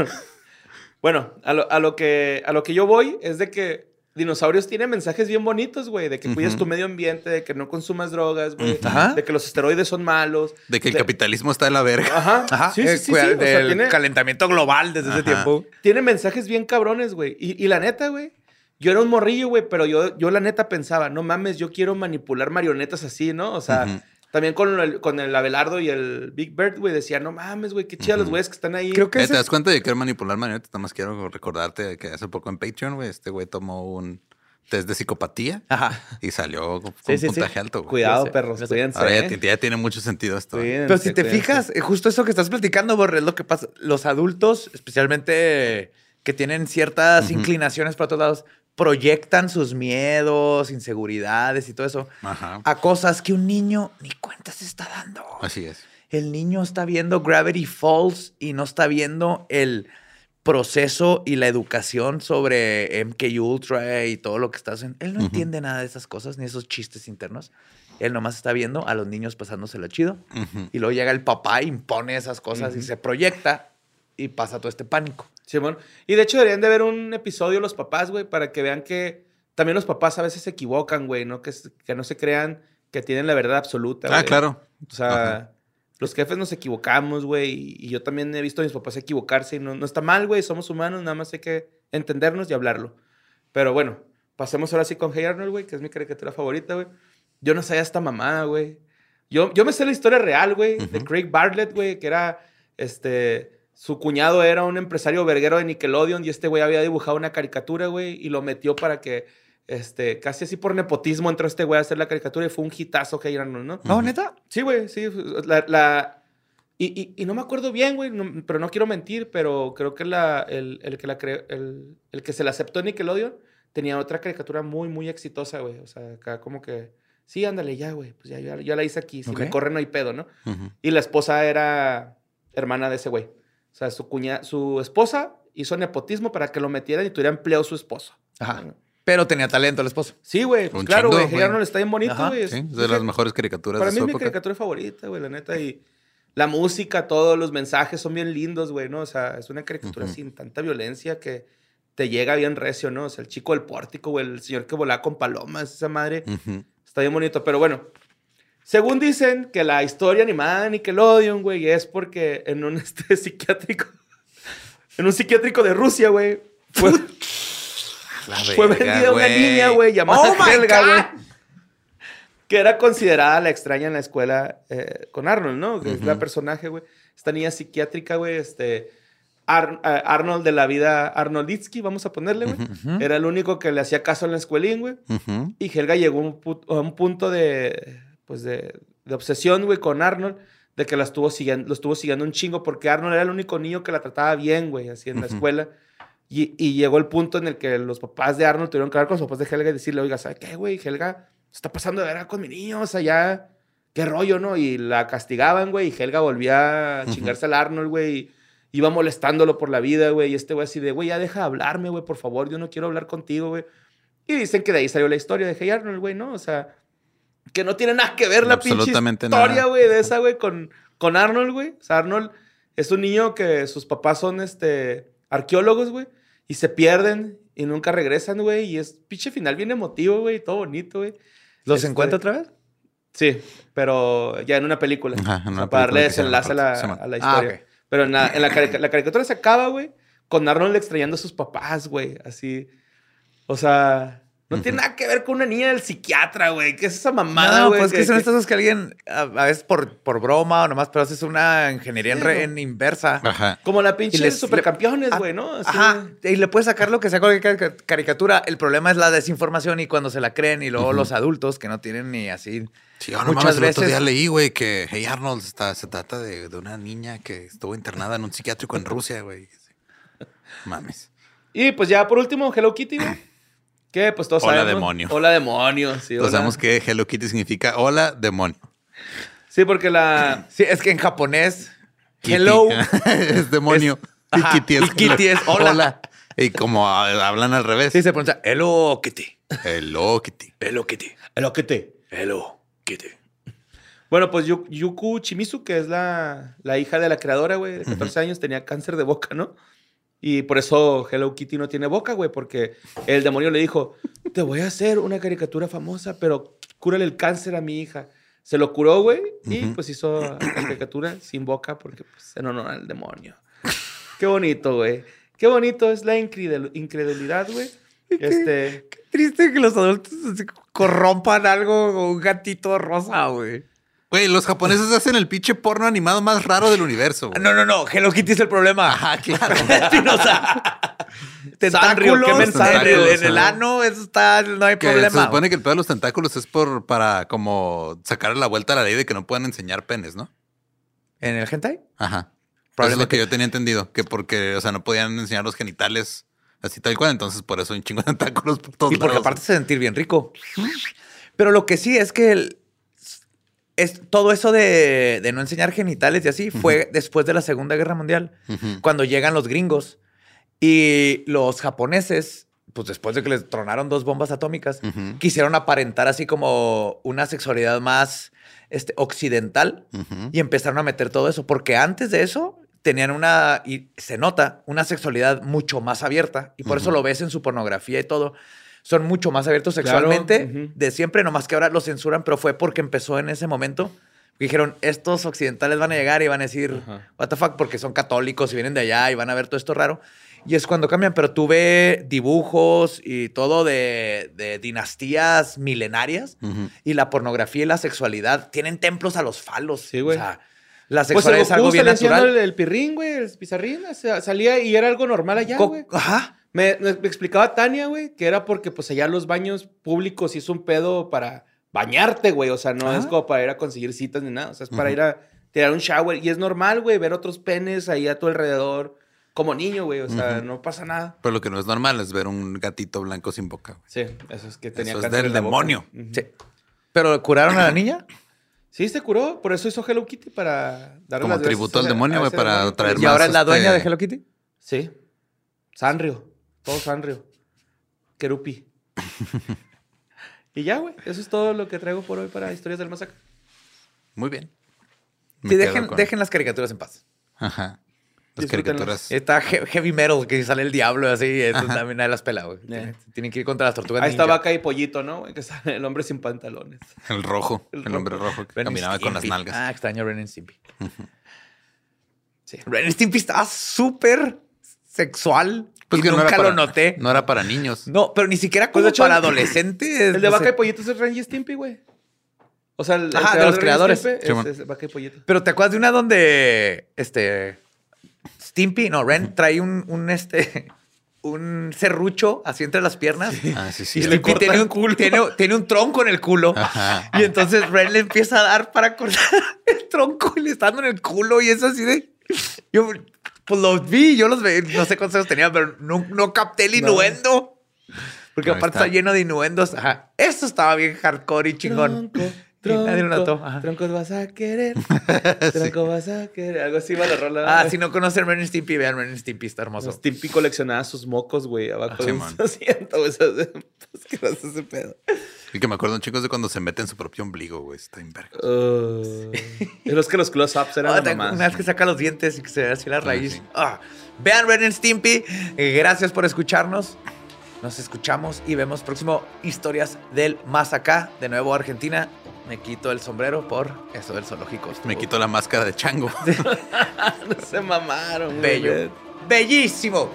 Bueno, a lo, a lo que, a lo que yo voy es de que Dinosaurios tiene mensajes bien bonitos, güey, de que cuides Ujú. tu medio ambiente, de que no consumas drogas, güey, de que los esteroides son malos. De que el capitalismo está de la verga. Ajá, <laughs> Ajá, sí, sí, eh, sí, cuidar sí, o sea, del tiene, calentamiento global desde ese tiempo. tiene mensajes bien cabrones, güey. Y, y la neta, güey, yo era un morrillo, güey, pero yo, yo la neta pensaba, no mames, yo quiero manipular marionetas así, ¿no? O sea. También con el, con el Abelardo y el Big Bird, güey, decía, no mames, güey, qué chidas los güeyes que están ahí. Creo que Eh, ese ¿Te das cuenta de que quiero manipular marionetas? Nada más quiero recordarte que hace poco en Patreon, güey, este güey tomó un test de psicopatía Ajá. y salió con Sí, sí, sí. puntaje alto. güey. Cuidado, Yo perros, yo cuídense. Ahora ya, ¿eh? ya tiene mucho sentido esto. Cuídense, Pero si te cuídense. fijas, eh, justo eso que estás platicando, Borre, es lo que pasa. Los adultos, especialmente que tienen ciertas inclinaciones para otros lados, proyectan sus miedos, inseguridades y todo eso Ajá. a cosas que un niño ni cuenta se está dando. Así es. El niño está viendo Gravity Falls y no está viendo el proceso y la educación sobre MK Ultra y todo lo que está haciendo. Él no entiende nada de esas cosas ni esos chistes internos. Él nomás está viendo a los niños pasándoselo chido. Y luego llega el papá, impone esas cosas y se proyecta y pasa todo este pánico. Y de hecho deberían de ver un episodio los papás, güey, para que vean que también los papás a veces se equivocan, güey, ¿no? Que, que no se crean que tienen la verdad absoluta. Ah, claro. O sea, Ajá. los jefes nos equivocamos, güey, y, yo también he visto a mis papás equivocarse y no, no está mal, güey, somos humanos, nada más hay que entendernos y hablarlo. Pero bueno, pasemos ahora sí con Hey Arnold, güey, que es mi caricatura favorita, güey. Yo no sabía esta mamada, güey. Yo, yo me sé la historia real, güey, de. Craig Bartlett, güey, que era, este, su cuñado era un empresario verguero de Nickelodeon y este güey había dibujado una caricatura, güey, y lo metió para que, este, casi así por nepotismo entró este güey a hacer la caricatura y fue un hitazo Hey Arnold, ¿no? ¿No, neta? Sí, güey, sí. La, la- y, y- y no me acuerdo bien, güey, no- pero no quiero mentir, pero creo que la, el, el que la cre- el, el que se la aceptó en Nickelodeon tenía otra caricatura muy, muy exitosa, güey. O sea, acá como que, sí, ándale, ya, güey, pues ya, ya, ya la hice aquí. Si me Ok. corre no hay pedo, ¿no? Ujú. Y la esposa era hermana de ese güey. O sea, su, cuña, su esposa hizo nepotismo para que lo metieran y tuviera empleo su esposo. Ajá. Pero tenía talento el esposo. Sí, güey, pues claro, güey. Arnold está bien bonito, güey. Sí, Es- de las mejores caricaturas para de mí su es mi caricatura favorita, güey, la neta. Y la música, todos los mensajes son bien lindos, güey, ¿no? O sea, es una caricatura sin tanta violencia que te llega bien recio, ¿no? O sea, el chico del pórtico, güey, el señor que volaba con palomas, esa madre. Está bien bonito, pero bueno. Según dicen que la historia animada de Nickelodeon, güey, es porque en un <laughs> este psiquiátrico, en un psiquiátrico de Rusia, güey, fue, fue <laughs> verga, vendida una niña, güey, llamada Oh my Helga, God. güey. Que era considerada la extraña en la escuela eh, con Arnold, ¿no? Que es la personaje, güey. Esta niña psiquiátrica, güey, este... Ar- eh, Arnold de la vida Arnolditsky, vamos a ponerle, güey. Era el único que le hacía caso en la escuelín, güey. Ujú. Y Helga llegó a un, pu- a un punto de, pues de, de obsesión, güey, con Arnold, de que la estuvo siguiendo, lo estuvo siguiendo un chingo, porque Arnold era el único niño que la trataba bien, güey, así en la escuela. Y, y llegó el punto en el que los papás de Arnold tuvieron que hablar con los papás de Helga y decirle, oiga, ¿sabe qué, güey? Helga se está pasando de verga con mi niño, o sea, ya, qué rollo, ¿no? Y la castigaban, güey, y Helga volvía a chingarse al Arnold, güey, y iba molestándolo por la vida, güey, y este güey así de, güey, ya deja de hablarme, güey, por favor, yo no quiero hablar contigo, güey. Y dicen que de ahí salió la historia de Hey Arnold, güey, ¿no? O sea, que no tiene nada que ver la pinche historia, nada. güey, de esa, güey, con, con Arnold, güey. O sea, Arnold es un niño que sus papás son, este, arqueólogos, güey, y se pierden y nunca regresan, güey, y es pinche final bien emotivo, güey, y todo bonito, güey. ¿Los Este- encuentra otra vez? Sí, pero ya en una película. Ajá, en O sea, una para darle desenlace a la, a la Ah, historia. ok. Pero en la, en la, carica- la caricatura se acaba, güey, con Arnold extrañando a sus papás, güey, así. O sea, No tiene nada que ver con una niña del psiquiatra, güey. ¿Qué es esa mamada, No, güey? pues que son estas cosas que alguien, a, a veces por, por broma o nomás, pero haces una ingeniería en, re- inversa. Ajá. Como la pinche les- supercampeones, Ah, güey, ¿no? Así- Ajá, y le puedes sacar lo que sea cualquier ca- caricatura. El problema es la desinformación y cuando se la creen y luego los adultos que no tienen ni así. Sí, yo no Muchas mames, el otro día leí, güey, que Hey Arnold está, se trata de, de una niña que estuvo internada en un psiquiátrico en Rusia, güey. Mames. Y pues ya por último, Hello Kitty, güey. <clears throat> Que pues todos Hola, sabemos. demonio. Hola demonio, sí. Todos hola. sabemos que Hello Kitty significa hola, demonio. Sí, porque la. Sí, es que en japonés, Kitty. hello. <laughs> es demonio. Es- y Kitty es, y Kitty es hola. Y como hablan al revés. Sí, se pronuncia hello kitty. Hello Kitty. Hello kitty. Hello Kitty. Hello kitty. Bueno, pues Yu- Yuku Chimizu, que es la, la hija de la creadora, güey, de 14 años, tenía cáncer de boca, ¿no? Y por eso Hello Kitty no tiene boca, güey, porque el demonio le dijo, te voy a hacer una caricatura famosa, pero cúrale el cáncer a mi hija. Se lo curó, güey, y pues hizo la caricatura sin boca porque pues, en honor al demonio. Qué bonito, güey. Qué bonito es la incredul- incredulidad, güey. Este, Triste que los adultos corrompan algo con un gatito rosa, güey. Güey, los japoneses hacen el pinche porno animado más raro del universo, güey. No, no, no. Hello Kitty es el problema. Ajá, <laughs> claro. Espinosa. Tentáculos quemen en Sanrio, el, en el ano, eso está, no hay Que se problema. supone que el pedo de los tentáculos es por para como sacar la vuelta a la ley de que no puedan enseñar penes, ¿no? ¿En el hentai? Ajá. Eso es lo que yo tenía entendido, que porque, o sea, no podían enseñar los genitales así tal cual, entonces por eso hay un chingo de tentáculos por todos Y porque lados. aparte se sentir bien rico. Pero lo que sí es que el- es, todo eso de, de no enseñar genitales y así fue después de la Segunda Guerra Mundial, cuando llegan los gringos y los japoneses, pues después de que les tronaron dos bombas atómicas, quisieron aparentar así como una sexualidad más este, occidental y empezaron a meter todo eso, porque antes de eso tenían una, y se nota, una sexualidad mucho más abierta, y por eso lo ves en su pornografía y todo. Son mucho más abiertos Claro, sexualmente de siempre, nomás que ahora lo censuran, pero fue porque empezó en ese momento. Dijeron, estos occidentales van a llegar y van a decir, Ajá. what the fuck, porque son católicos y vienen de allá y van a ver todo esto raro. Y es cuando cambian, pero tú ves dibujos y todo de, de dinastías milenarias y la pornografía y la sexualidad tienen templos a los falos. Sí, güey. O sea, la Pues sexualidad es algo bien natural. El, el pirrín, güey, el pizarrín, o sea, salía y era algo normal allá, Co- güey. Ajá. Me, me explicaba Tania, güey, que era porque pues allá los baños públicos sí es un pedo para bañarte, güey. O sea, no Ah. es como para ir a conseguir citas ni nada. O sea, es para ir a tirar un shower. Y es normal, güey, ver otros penes ahí a tu alrededor como niño, güey. O sea, no pasa nada. Pero lo que no es normal es ver un gatito blanco sin boca. güey. Sí, eso es que tenía Eso es del demonio. Sí. ¿Pero curaron a la niña? Sí, se curó. Por eso hizo Hello Kitty para darle Como las tributo al demonio, güey, para demonio. traer ¿Y más, ahora es la este- dueña de Hello Kitty? Sí. Sanrio. Todo Sanrio. Kerupi. y ya, güey. Eso es todo lo que traigo por hoy para Historias del Masacre. Muy bien. Me Sí, dejen, con- dejen las caricaturas en paz. Ajá. Las caricaturas. Está he- heavy metal, que sale el diablo así, eso también nadie las pela, güey. Tienen, que ir contra las tortugas Ahí está ninja. Vaca y Pollito, ¿no? Que sale el hombre sin pantalones. El rojo. El El, hombre rojo. que Ren con las nalgas. Ah, extraño Ren Stimpy. Sí. Ren Stimpy estaba súper sexual. Pues y que no nunca era para, lo noté. No era para niños. No, pero ni siquiera Pues, como hecho, para adolescentes. El de no Vaca sé. y Pollito es el Ren y Stimpy, güey. O sea, el, el Ajá, de los y creadores. Stimpy Simón. es, es Vaca y Pollito. Pero te acuerdas de una donde este Stimpy, no, Ren trae un, un este <laughs> un serrucho así entre las piernas. Ah, sí, Y sí. le Stimpy corta tiene un, culo. tiene, tiene un tronco en el culo. Ajá. Y entonces Ren le empieza a dar para cortar <laughs> el tronco y le está dando en el culo y es así de... Yo pues los vi, yo los vi, no sé cuántos años tenía, pero no, no capté el No. innuendo. Porque Ahí aparte está. está lleno de innuendos. Ajá. Eso estaba bien hardcore y chingón. Tronco, Y nadie lo tronco, notó. Ajá. Troncos vas a querer. <laughs> Tronco vas a querer. Algo así va la rola. Ah, si no conocen Ren y Stimpy, vean Ren y Stimpy, está hermoso. Stimpy coleccionaba sus mocos, güey, abajo Ah, de un Simón. <laughs> asiento, güey. Asqueroso <laughs> ese pedo. Y que me acuerdo, chicos, de cuando se mete en su propio ombligo, güey. Está en verga. Uh, es los que los close-ups eran Ah, la te- mamá. una vez que saca los dientes y que se ve así la raíz. sí. Ah, vean Ren and Stimpy. Eh, gracias por escucharnos. Nos escuchamos y vemos próximo Historias del Más Acá. De nuevo Argentina. Me quito el sombrero por eso del zoológico. Me quito la máscara de chango. <laughs> No se mamaron, güey. Bello. Bellísimo.